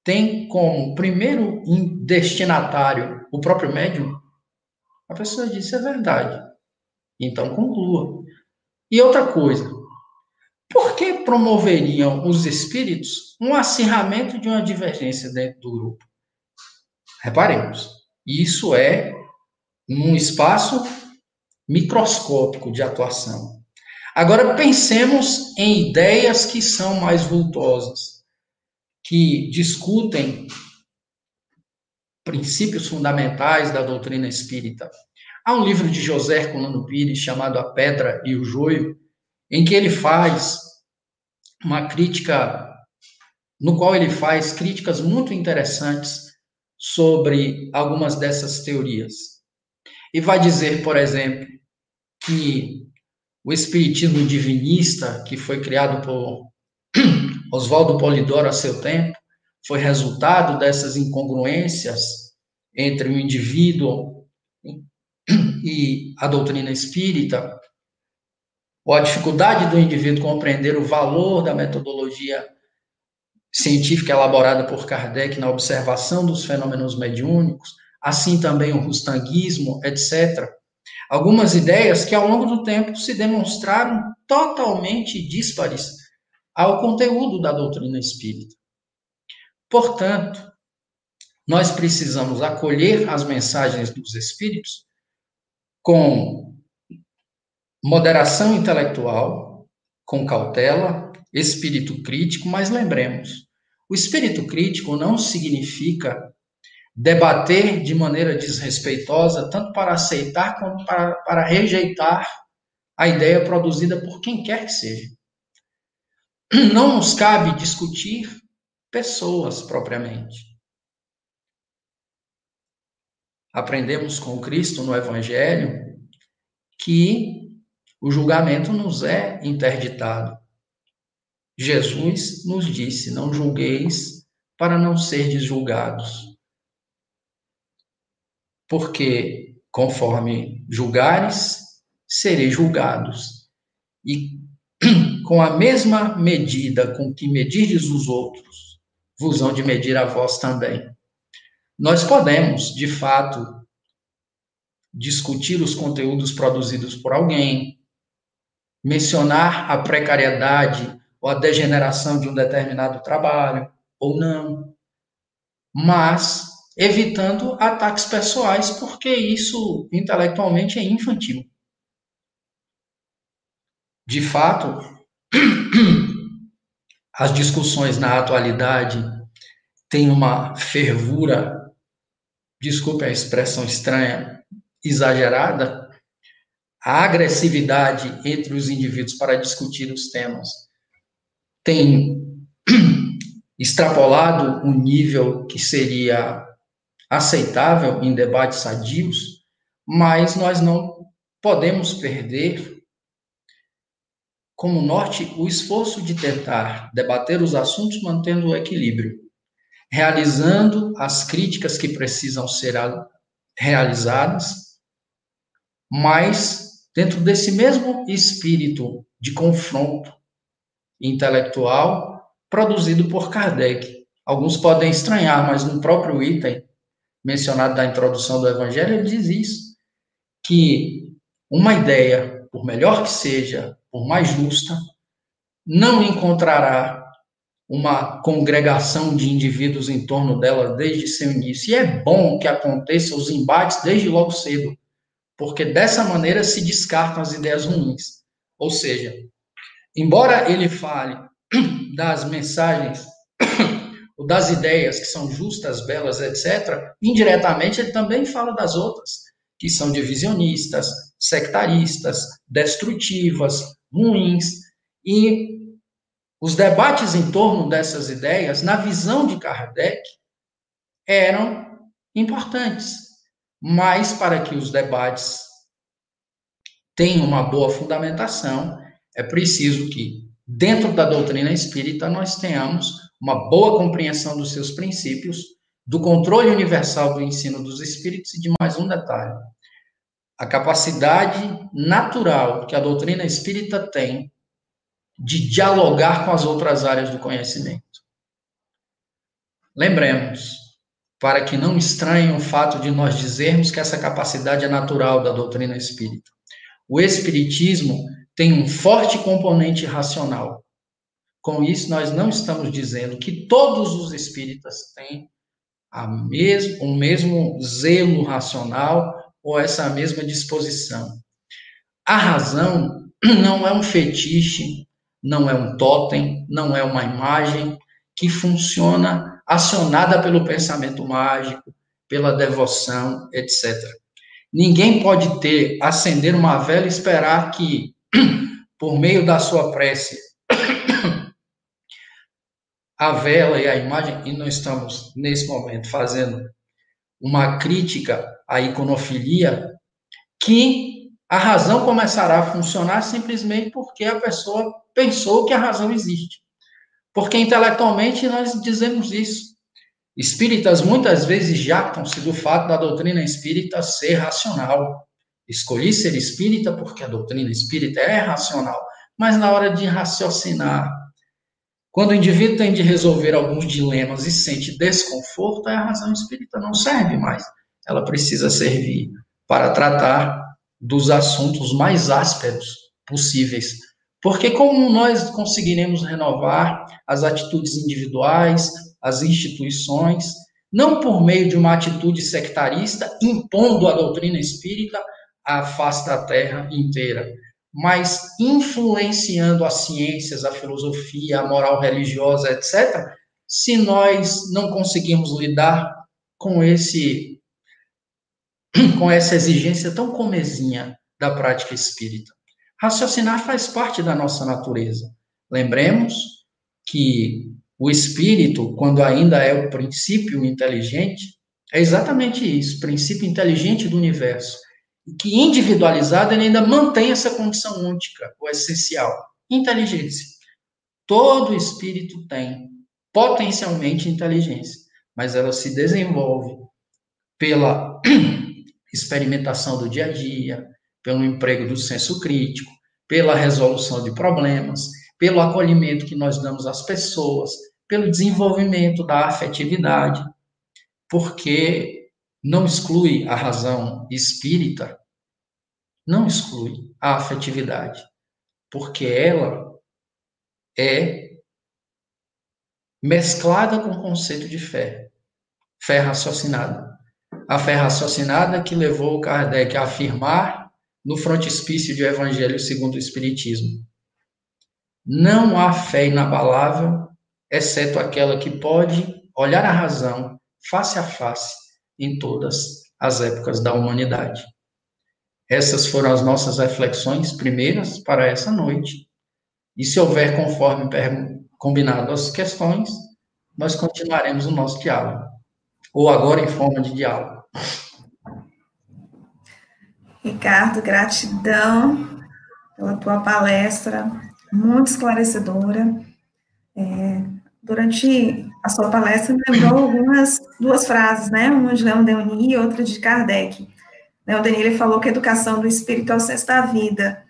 tem como primeiro destinatário o próprio médium, a pessoa disse é verdade. Então conclua. E outra coisa, por que promoveriam os espíritos um acirramento de uma divergência dentro do grupo? Reparemos, isso é um espaço microscópico de atuação. Agora pensemos em ideias que são mais vultosas, que discutem princípios fundamentais da doutrina espírita. Há um livro de José Herculano Pires chamado A Pedra e o Joio, em que ele faz uma crítica, no qual ele faz críticas muito interessantes sobre algumas dessas teorias. E vai dizer, por exemplo, que o espiritismo divinista, que foi criado por Oswaldo Polidoro a seu tempo, foi resultado dessas incongruências entre o indivíduo e a doutrina espírita, ou a dificuldade do indivíduo compreender o valor da metodologia científica elaborada por Kardec na observação dos fenômenos mediúnicos, assim também o rustanguismo, etc. Algumas ideias que ao longo do tempo se demonstraram totalmente díspares ao conteúdo da doutrina espírita. Portanto, nós precisamos acolher as mensagens dos espíritos com moderação intelectual, com cautela, espírito crítico, mas lembremos, o espírito crítico não significa debater de maneira desrespeitosa, tanto para aceitar quanto para, para rejeitar a ideia produzida por quem quer que seja. Não nos cabe discutir pessoas propriamente. Aprendemos com Cristo no Evangelho que O julgamento nos é interditado. Jesus nos disse: Não julgueis para não serdes julgados. Porque, conforme julgares, sereis julgados. E com a mesma medida com que medirdes os outros, vos hão de medir a vós também. Nós podemos, de fato, discutir os conteúdos produzidos por alguém, mencionar a precariedade ou a degeneração de um determinado trabalho, ou não, mas evitando ataques pessoais, porque isso intelectualmente é infantil. De fato, as discussões na atualidade têm uma fervura, desculpe a expressão estranha, exagerada, a agressividade entre os indivíduos para discutir os temas tem extrapolado um nível que seria aceitável em debates sadios, mas nós não podemos perder como norte o esforço de tentar debater os assuntos mantendo o equilíbrio, realizando as críticas que precisam ser realizadas, mas dentro desse mesmo espírito de confronto intelectual produzido por Kardec. Alguns podem estranhar, mas no próprio item mencionado da introdução do Evangelho, ele diz isso, que uma ideia, por melhor que seja, por mais justa, não encontrará uma congregação de indivíduos em torno dela desde seu início. E é bom que aconteçam os embates desde logo cedo, porque dessa maneira se descartam as ideias ruins. Ou seja, embora ele fale das mensagens ou das ideias que são justas, belas, etc., indiretamente ele também fala das outras, que são divisionistas, sectaristas, destrutivas, ruins. E os debates em torno dessas ideias, na visão de Kardec, eram importantes. Mas para que os debates tenham uma boa fundamentação, é preciso que, dentro da doutrina espírita, nós tenhamos uma boa compreensão dos seus princípios, do controle universal do ensino dos espíritos e de mais um detalhe: a capacidade natural que a doutrina espírita tem de dialogar com as outras áreas do conhecimento. Lembremos, para que não estranhem o fato de nós dizermos que essa capacidade é natural da doutrina espírita. O espiritismo tem um forte componente racional. Com isso, nós não estamos dizendo que todos os espíritas têm mesmo, o mesmo zelo racional ou essa mesma disposição. A razão não é um fetiche, não é um totem, não é uma imagem que funciona acionada pelo pensamento mágico, pela devoção, etc. Ninguém pode ter, acender uma vela e esperar que, por meio da sua prece, a vela e a imagem, e não estamos, nesse momento, fazendo uma crítica à iconofilia, que a razão começará a funcionar simplesmente porque a pessoa pensou que a razão existe. Porque intelectualmente nós dizemos isso. Espíritas muitas vezes jactam-se do fato da doutrina espírita ser racional. Escolhi ser espírita porque a doutrina espírita é racional. Mas na hora de raciocinar, quando o indivíduo tem de resolver alguns dilemas e sente desconforto, a razão espírita não serve mais. Ela precisa servir para tratar dos assuntos mais ásperos possíveis. Porque como nós conseguiremos renovar as atitudes individuais, as instituições, não por meio de uma atitude sectarista impondo a doutrina espírita face da terra inteira, mas influenciando as ciências, a filosofia, a moral religiosa, etc., se nós não conseguimos lidar com esse com essa exigência tão comezinha da prática espírita. Raciocinar faz parte da nossa natureza. Lembremos que o espírito, quando ainda é o princípio inteligente, é exatamente isso, princípio inteligente do universo que individualizado ele ainda mantém essa condição única, ou essencial, inteligência. Todo espírito tem potencialmente inteligência, mas ela se desenvolve pela experimentação do dia a dia, pelo emprego do senso crítico, pela resolução de problemas, pelo acolhimento que nós damos às pessoas, pelo desenvolvimento da afetividade, porque não exclui a razão espírita, não exclui a afetividade, porque ela é mesclada com o conceito de fé, fé raciocinada. A fé raciocinada que levou Kardec a afirmar no frontispício de Evangelho segundo o Espiritismo. Não há fé inabalável, exceto aquela que pode olhar a razão face a face em todas as épocas da humanidade. Essas foram as nossas reflexões primeiras para essa noite. E se houver, conforme combinado as questões, nós continuaremos o nosso diálogo. Ou agora em forma de diálogo. Ricardo, gratidão pela tua palestra, muito esclarecedora. É, durante a sua palestra, me lembrou algumas, duas frases, né? Uma de Leon Denis e outra de Kardec. Leon Denis, ele falou que a educação do espírito é o senso da vida.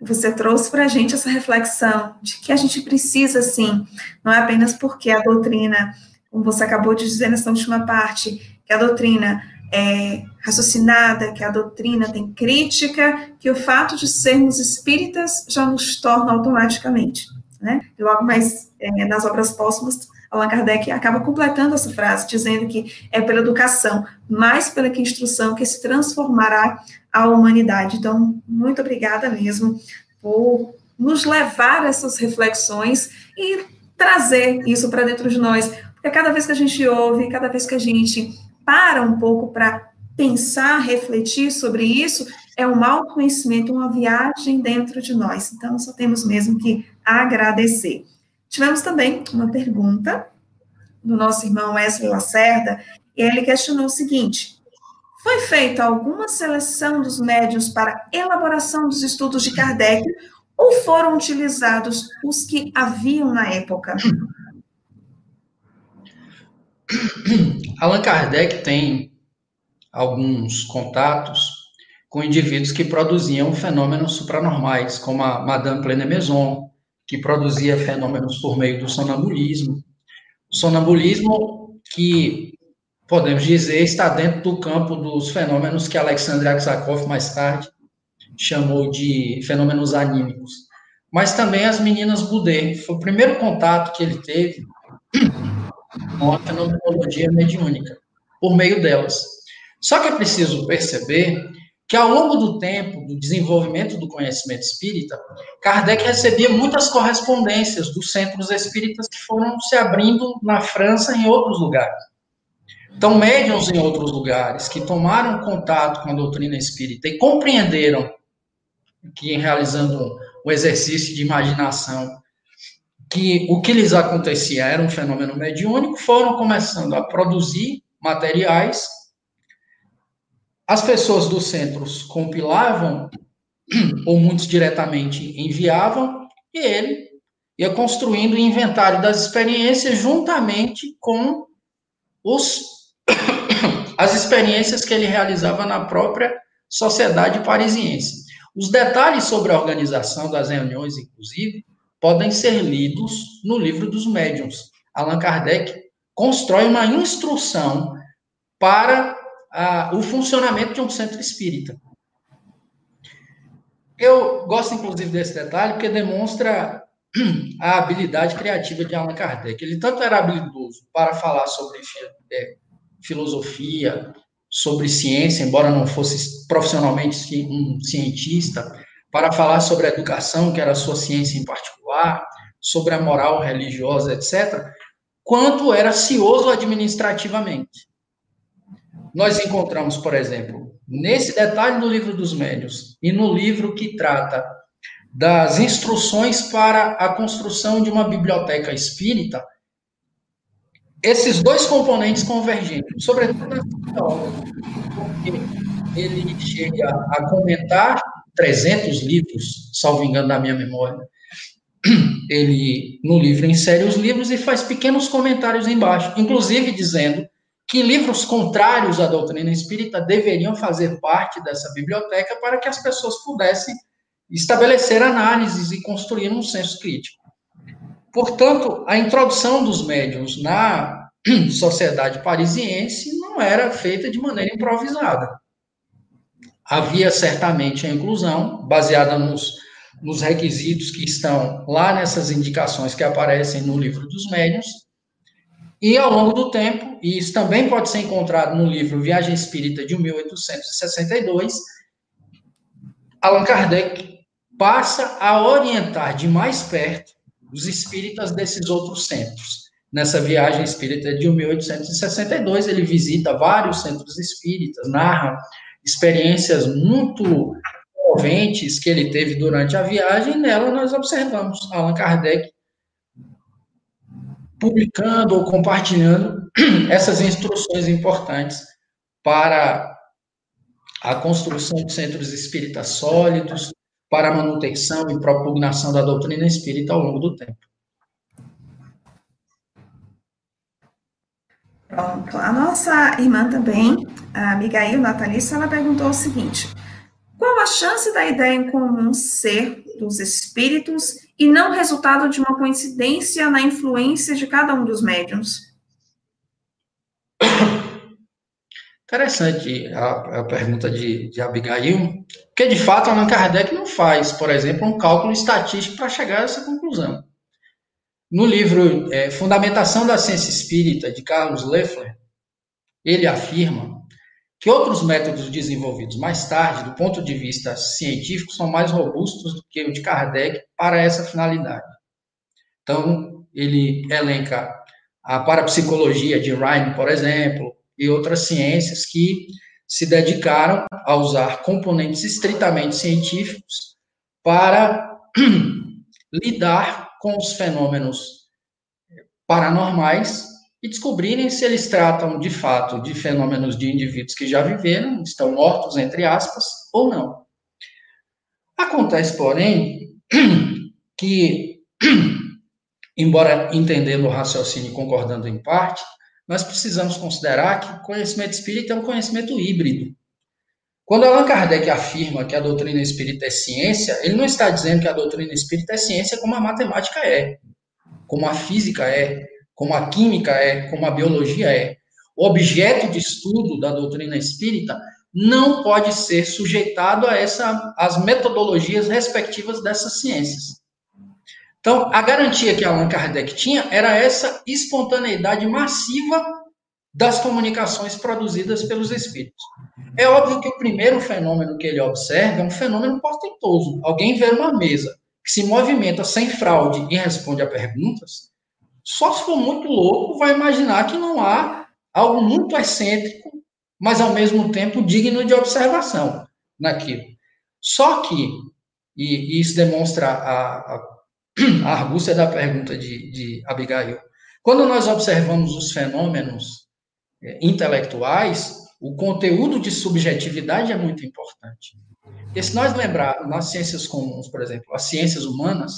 Você trouxe para a gente essa reflexão de que a gente precisa, sim, não é apenas porque a doutrina, como você acabou de dizer nessa última parte, que a doutrina é, raciocinada, que a doutrina tem crítica, que o fato de sermos espíritas já nos torna automaticamente. Né? Logo mais é, nas obras póstumas, Allan Kardec acaba completando essa frase, dizendo que é pela educação, mais pela que instrução, que se transformará a humanidade. Então, muito obrigada mesmo por nos levar essas reflexões e trazer isso para dentro de nós, porque cada vez que a gente ouve, cada vez que a gente para um pouco para pensar, refletir sobre isso, é um autoconhecimento, uma viagem dentro de nós. Então, só temos mesmo que agradecer. Tivemos também uma pergunta do nosso irmão Wesley Lacerda, e ele questionou o seguinte: foi feita alguma seleção dos médios para elaboração dos estudos de Kardec ou foram utilizados os que haviam na época? Allan Kardec tem alguns contatos com indivíduos que produziam fenômenos supranormais, como a Madame Pleine Maison, que produzia fenômenos por meio do sonambulismo. Sonambulismo que, podemos dizer, está dentro do campo dos fenômenos que Alexandre Aksakov, mais tarde, chamou de fenômenos anímicos. Mas também as meninas Boudet. Foi o primeiro contato que ele teve com a fenomenologia mediúnica, por meio delas. Só que é preciso perceber que ao longo do tempo do desenvolvimento do conhecimento espírita, Kardec recebia muitas correspondências dos centros espíritas que foram se abrindo na França e em outros lugares. Então, médiums em outros lugares que tomaram contato com a doutrina espírita e compreenderam que, realizando um exercício de imaginação, que o que lhes acontecia era um fenômeno mediúnico, foram começando a produzir materiais. As pessoas dos centros compilavam, ou muitos diretamente enviavam, e ele ia construindo o inventário das experiências juntamente com os, as experiências que ele realizava na própria sociedade parisiense. Os detalhes sobre a organização das reuniões, inclusive, podem ser lidos no livro dos médiuns. Allan Kardec constrói uma instrução para o funcionamento de um centro espírita. Eu gosto, inclusive, desse detalhe, porque demonstra a habilidade criativa de Allan Kardec. Ele tanto era habilidoso para falar sobre é, filosofia, sobre ciência, embora não fosse profissionalmente um cientista, para falar sobre a educação, que era a sua ciência em particular, sobre a moral religiosa, etc., quanto era cioso administrativamente. Nós encontramos, por exemplo, nesse detalhe do livro dos médios e no livro que trata das instruções para a construção de uma biblioteca espírita, esses dois componentes convergentes, sobretudo na obra, porque ele chega a comentar 300 livros, salvo engano da minha memória. Ele, no livro, insere os livros e faz pequenos comentários embaixo, inclusive dizendo que livros contrários à doutrina espírita deveriam fazer parte dessa biblioteca para que as pessoas pudessem estabelecer análises e construir um senso crítico. Portanto, a introdução dos médiums na sociedade parisiense não era feita de maneira improvisada. Havia certamente a inclusão, baseada nos, nos requisitos que estão lá nessas indicações que aparecem no livro dos médiuns, e ao longo do tempo, e isso também pode ser encontrado no livro Viagem Espírita de 1862, Allan Kardec passa a orientar de mais perto os espíritas desses outros centros. Nessa viagem espírita de 1862, ele visita vários centros espíritas, narra experiências muito comoventes que ele teve durante a viagem, nela nós observamos Allan Kardec publicando ou compartilhando essas instruções importantes para a construção de centros espíritas sólidos, para a manutenção e propugnação da doutrina espírita ao longo do tempo. Pronto. A nossa irmã também, a Abigail Natalícia, ela perguntou o seguinte: qual a chance da ideia em comum ser dos espíritos e não resultado de uma coincidência na influência de cada um dos médiums? Interessante a, a pergunta de, de, Abigail, porque de fato Allan Kardec não faz, por exemplo, um cálculo estatístico para chegar a essa conclusão. No livro é, Fundamentação da Ciência Espírita, de Carlos Leffler, ele afirma que outros métodos desenvolvidos mais tarde, do ponto de vista científico, são mais robustos do que o de Kardec para essa finalidade. Então, ele elenca a parapsicologia de Ryan, por exemplo, e outras ciências que se dedicaram a usar componentes estritamente científicos para lidar com os fenômenos paranormais e descobrirem se eles tratam de fato de fenômenos de indivíduos que já viveram, estão mortos, entre aspas, ou não. Acontece, porém, que, embora entendendo o raciocínio e concordando em parte, nós precisamos considerar que o conhecimento espírita é um conhecimento híbrido. Quando Allan Kardec afirma que a doutrina espírita é ciência, ele não está dizendo que a doutrina espírita é ciência como a matemática é, como a física é, como a química é, como a biologia é. O objeto de estudo da doutrina espírita não pode ser sujeitado a essa, as metodologias respectivas dessas ciências. Então, a garantia que Allan Kardec tinha era essa espontaneidade massiva das comunicações produzidas pelos espíritos. É óbvio que o primeiro fenômeno que ele observa é um fenômeno portentoso. Alguém vê uma mesa que se movimenta sem fraude e responde a perguntas, só se for muito louco vai imaginar que não há algo muito excêntrico, mas ao mesmo tempo digno de observação naquilo. Só que, e, isso demonstra a, a, a argúcia da pergunta de, de Abigail, quando nós observamos os fenômenos intelectuais, o conteúdo de subjetividade é muito importante. Porque se nós lembrarmos nas ciências comuns, por exemplo, as ciências humanas,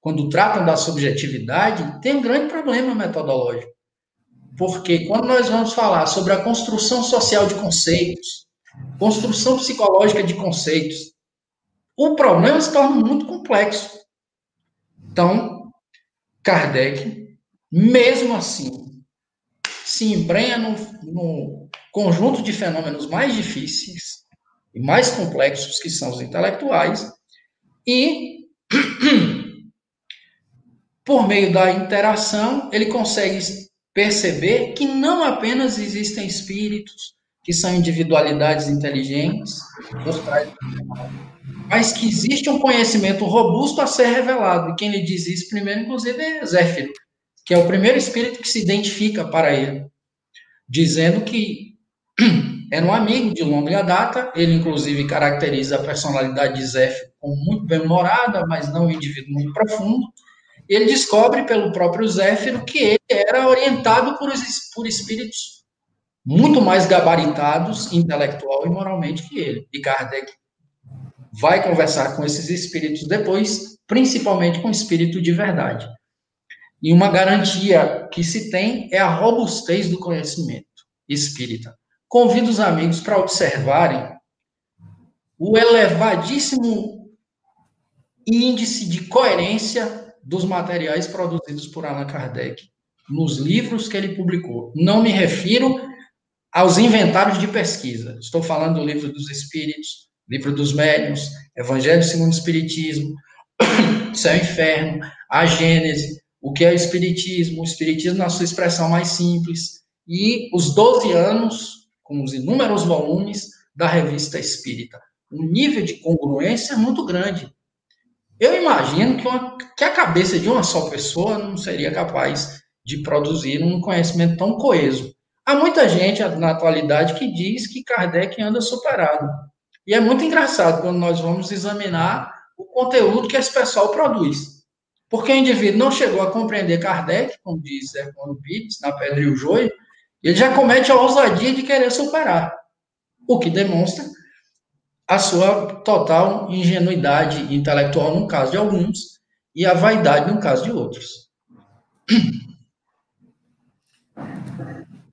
quando tratam da subjetividade, tem um grande problema metodológico. Porque quando nós vamos falar sobre a construção social de conceitos, construção psicológica de conceitos, o problema se torna muito complexo. Então, Kardec, mesmo assim, se embrenha no, no conjunto de fenômenos mais difíceis e mais complexos que são os intelectuais e por meio da interação, ele consegue perceber que não apenas existem espíritos que são individualidades inteligentes, mas que existe um conhecimento robusto a ser revelado. E quem lhe diz isso primeiro, inclusive, é Zéfiro, que é o primeiro espírito que se identifica para ele, dizendo que era um amigo de longa data, ele inclusive caracteriza a personalidade de Zéfiro como muito bem-humorada, mas não um indivíduo muito profundo, ele descobre pelo próprio Zéfiro que ele era orientado por, por espíritos muito mais gabaritados intelectual e moralmente que ele. E Kardec vai conversar com esses espíritos depois, principalmente com o espírito de verdade. E uma garantia que se tem é a robustez do conhecimento espírita. Convido os amigos para observarem o elevadíssimo índice de coerência dos materiais produzidos por Allan Kardec nos livros que ele publicou. Não me refiro aos inventários de pesquisa. Estou falando do livro dos Espíritos, livro dos Médiuns, Evangelho segundo o Espiritismo, Céu e Inferno, a Gênese, o que é o Espiritismo, o Espiritismo na sua expressão mais simples, e os 12 anos, com os inúmeros volumes da Revista Espírita. O nível de congruência é muito grande. Eu imagino que, uma, que a cabeça de uma só pessoa não seria capaz de produzir um conhecimento tão coeso. Há muita gente na atualidade que diz que Kardec anda superado. E é muito engraçado quando nós vamos examinar o conteúdo que esse pessoal produz. Porque o indivíduo não chegou a compreender Kardec, como diz Hermano Pitts, na Pedra e o Joio, ele já comete a ousadia de querer superar, o que demonstra a sua total ingenuidade intelectual no caso de alguns e a vaidade no caso de outros.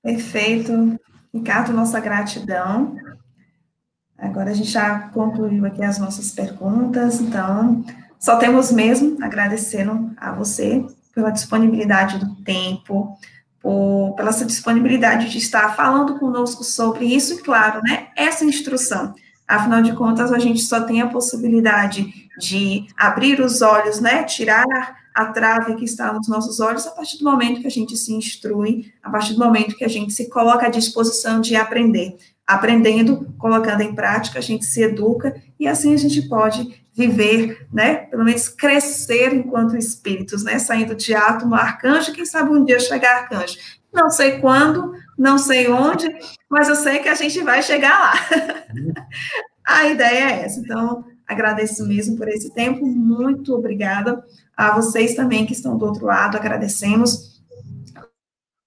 Perfeito. Ricardo, nossa gratidão. Agora a gente já concluiu aqui as nossas perguntas, então só temos mesmo agradecendo a você pela disponibilidade do tempo, por, pela sua disponibilidade de estar falando conosco sobre isso e, claro, né, essa instrução. Afinal de contas, a gente só tem a possibilidade de abrir os olhos, né, tirar a trave que está nos nossos olhos a partir do momento que a gente se instrui, a partir do momento que a gente se coloca à disposição de aprender. Aprendendo, colocando em prática, a gente se educa e assim a gente pode viver, né, pelo menos crescer enquanto espíritos, né, saindo de átomo arcanjo, quem sabe um dia chegar arcanjo. Não sei quando, não sei onde, mas eu sei que a gente vai chegar lá. a ideia é essa. Então, agradeço mesmo por esse tempo, muito obrigada a vocês também que estão do outro lado, agradecemos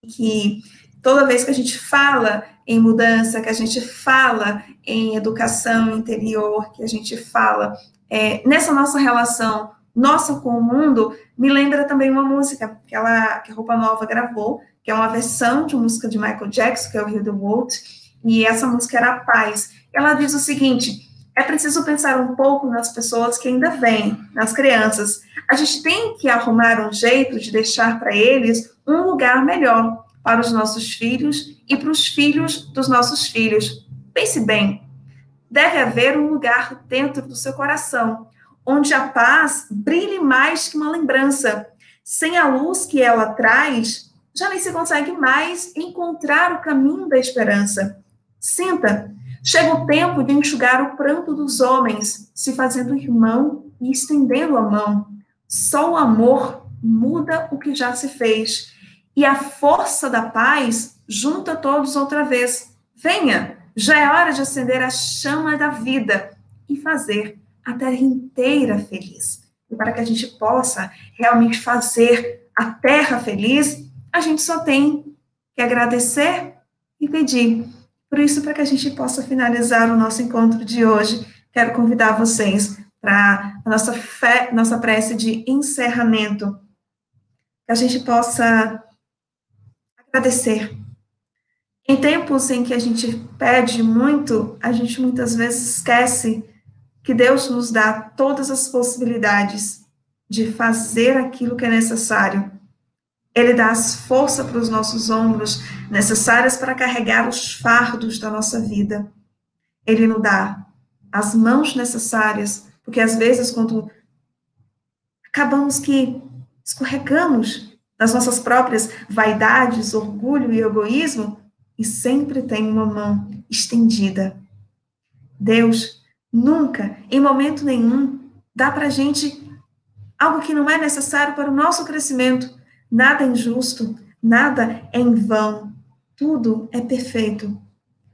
que toda vez que a gente fala em mudança, que a gente fala em educação interior, que a gente fala é, nessa nossa relação nossa com o mundo, me lembra também uma música que, ela, que a Roupa Nova gravou, que é uma versão de uma música de Michael Jackson, que é o Heal the World, e essa música era a Paz. Ela diz o seguinte, é preciso pensar um pouco nas pessoas que ainda vêm, nas crianças. A gente tem que arrumar um jeito de deixar para eles um lugar melhor para os nossos filhos e para os filhos dos nossos filhos. Pense bem, deve haver um lugar dentro do seu coração onde a paz brilhe mais que uma lembrança. Sem a luz que ela traz, já nem se consegue mais encontrar o caminho da esperança. Sinta, Chega o tempo de enxugar o pranto dos homens, se fazendo irmão e estendendo a mão. Só o amor muda o que já se fez. E a força da paz junta todos outra vez. Venha, já é hora de acender a chama da vida e fazer a terra inteira feliz. E para que a gente possa realmente fazer a terra feliz, a gente só tem que agradecer e pedir por isso, para que a gente possa finalizar o nosso encontro de hoje, quero convidar vocês para a nossa fé, nossa prece de encerramento, que a gente possa agradecer. Em tempos em que a gente pede muito, a gente muitas vezes esquece que Deus nos dá todas as possibilidades de fazer aquilo que é necessário ele dá as forças para os nossos ombros necessárias para carregar os fardos da nossa vida. Ele nos dá as mãos necessárias, porque às vezes quando acabamos que escorregamos das nossas próprias vaidades, orgulho e egoísmo, e sempre tem uma mão estendida. Deus nunca, em momento nenhum, dá para a gente algo que não é necessário para o nosso crescimento, Nada é injusto, nada é em vão, tudo é perfeito.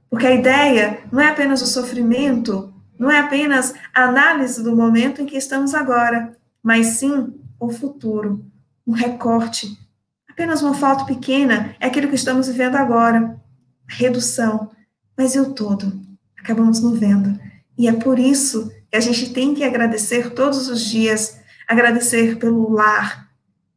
Porque a ideia não é apenas o sofrimento, não é apenas a análise do momento em que estamos agora, mas sim o futuro, um recorte. Apenas uma foto pequena é aquilo que estamos vivendo agora. Redução, mas e o todo? Acabamos não vendo. E é por isso que a gente tem que agradecer todos os dias, agradecer pelo lar,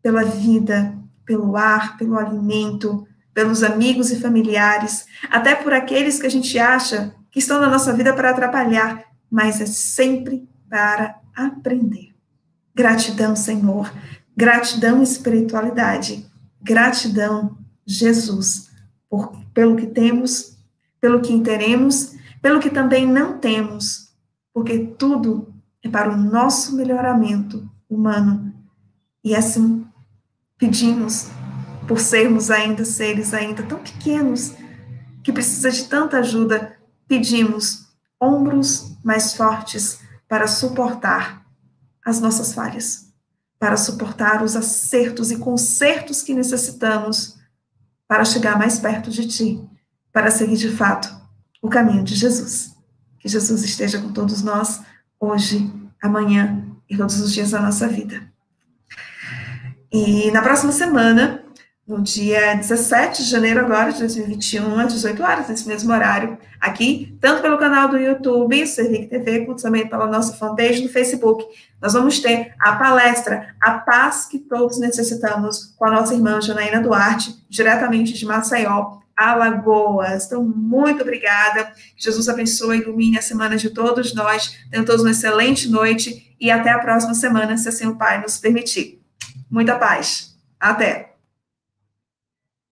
pela vida, pelo ar, pelo alimento, pelos amigos e familiares, até por aqueles que a gente acha que estão na nossa vida para atrapalhar, mas é sempre para aprender. Gratidão, Senhor. Gratidão, espiritualidade. Gratidão, Jesus, por, pelo que temos, pelo que teremos, pelo que também não temos, porque tudo é para o nosso melhoramento humano. E assim pedimos por sermos ainda seres ainda tão pequenos, que precisa de tanta ajuda, pedimos ombros mais fortes para suportar as nossas falhas, para suportar os acertos e consertos que necessitamos para chegar mais perto de Ti, para seguir de fato o caminho de Jesus. Que Jesus esteja com todos nós hoje, amanhã e todos os dias da nossa vida. E na próxima semana, no dia 17 de janeiro agora, de 2021, às 18 horas, nesse mesmo horário, aqui, tanto pelo canal do YouTube, Servic TV, quanto também pela nossa fanpage no Facebook. Nós vamos ter a palestra A Paz que Todos Necessitamos, com a nossa irmã Janaína Duarte, diretamente de Maceió, Alagoas. Então, muito obrigada. Jesus abençoe e ilumine a semana de todos nós. Tenham todos uma excelente noite e até a próxima semana, se assim o Pai nos permitir. Muita paz. Até!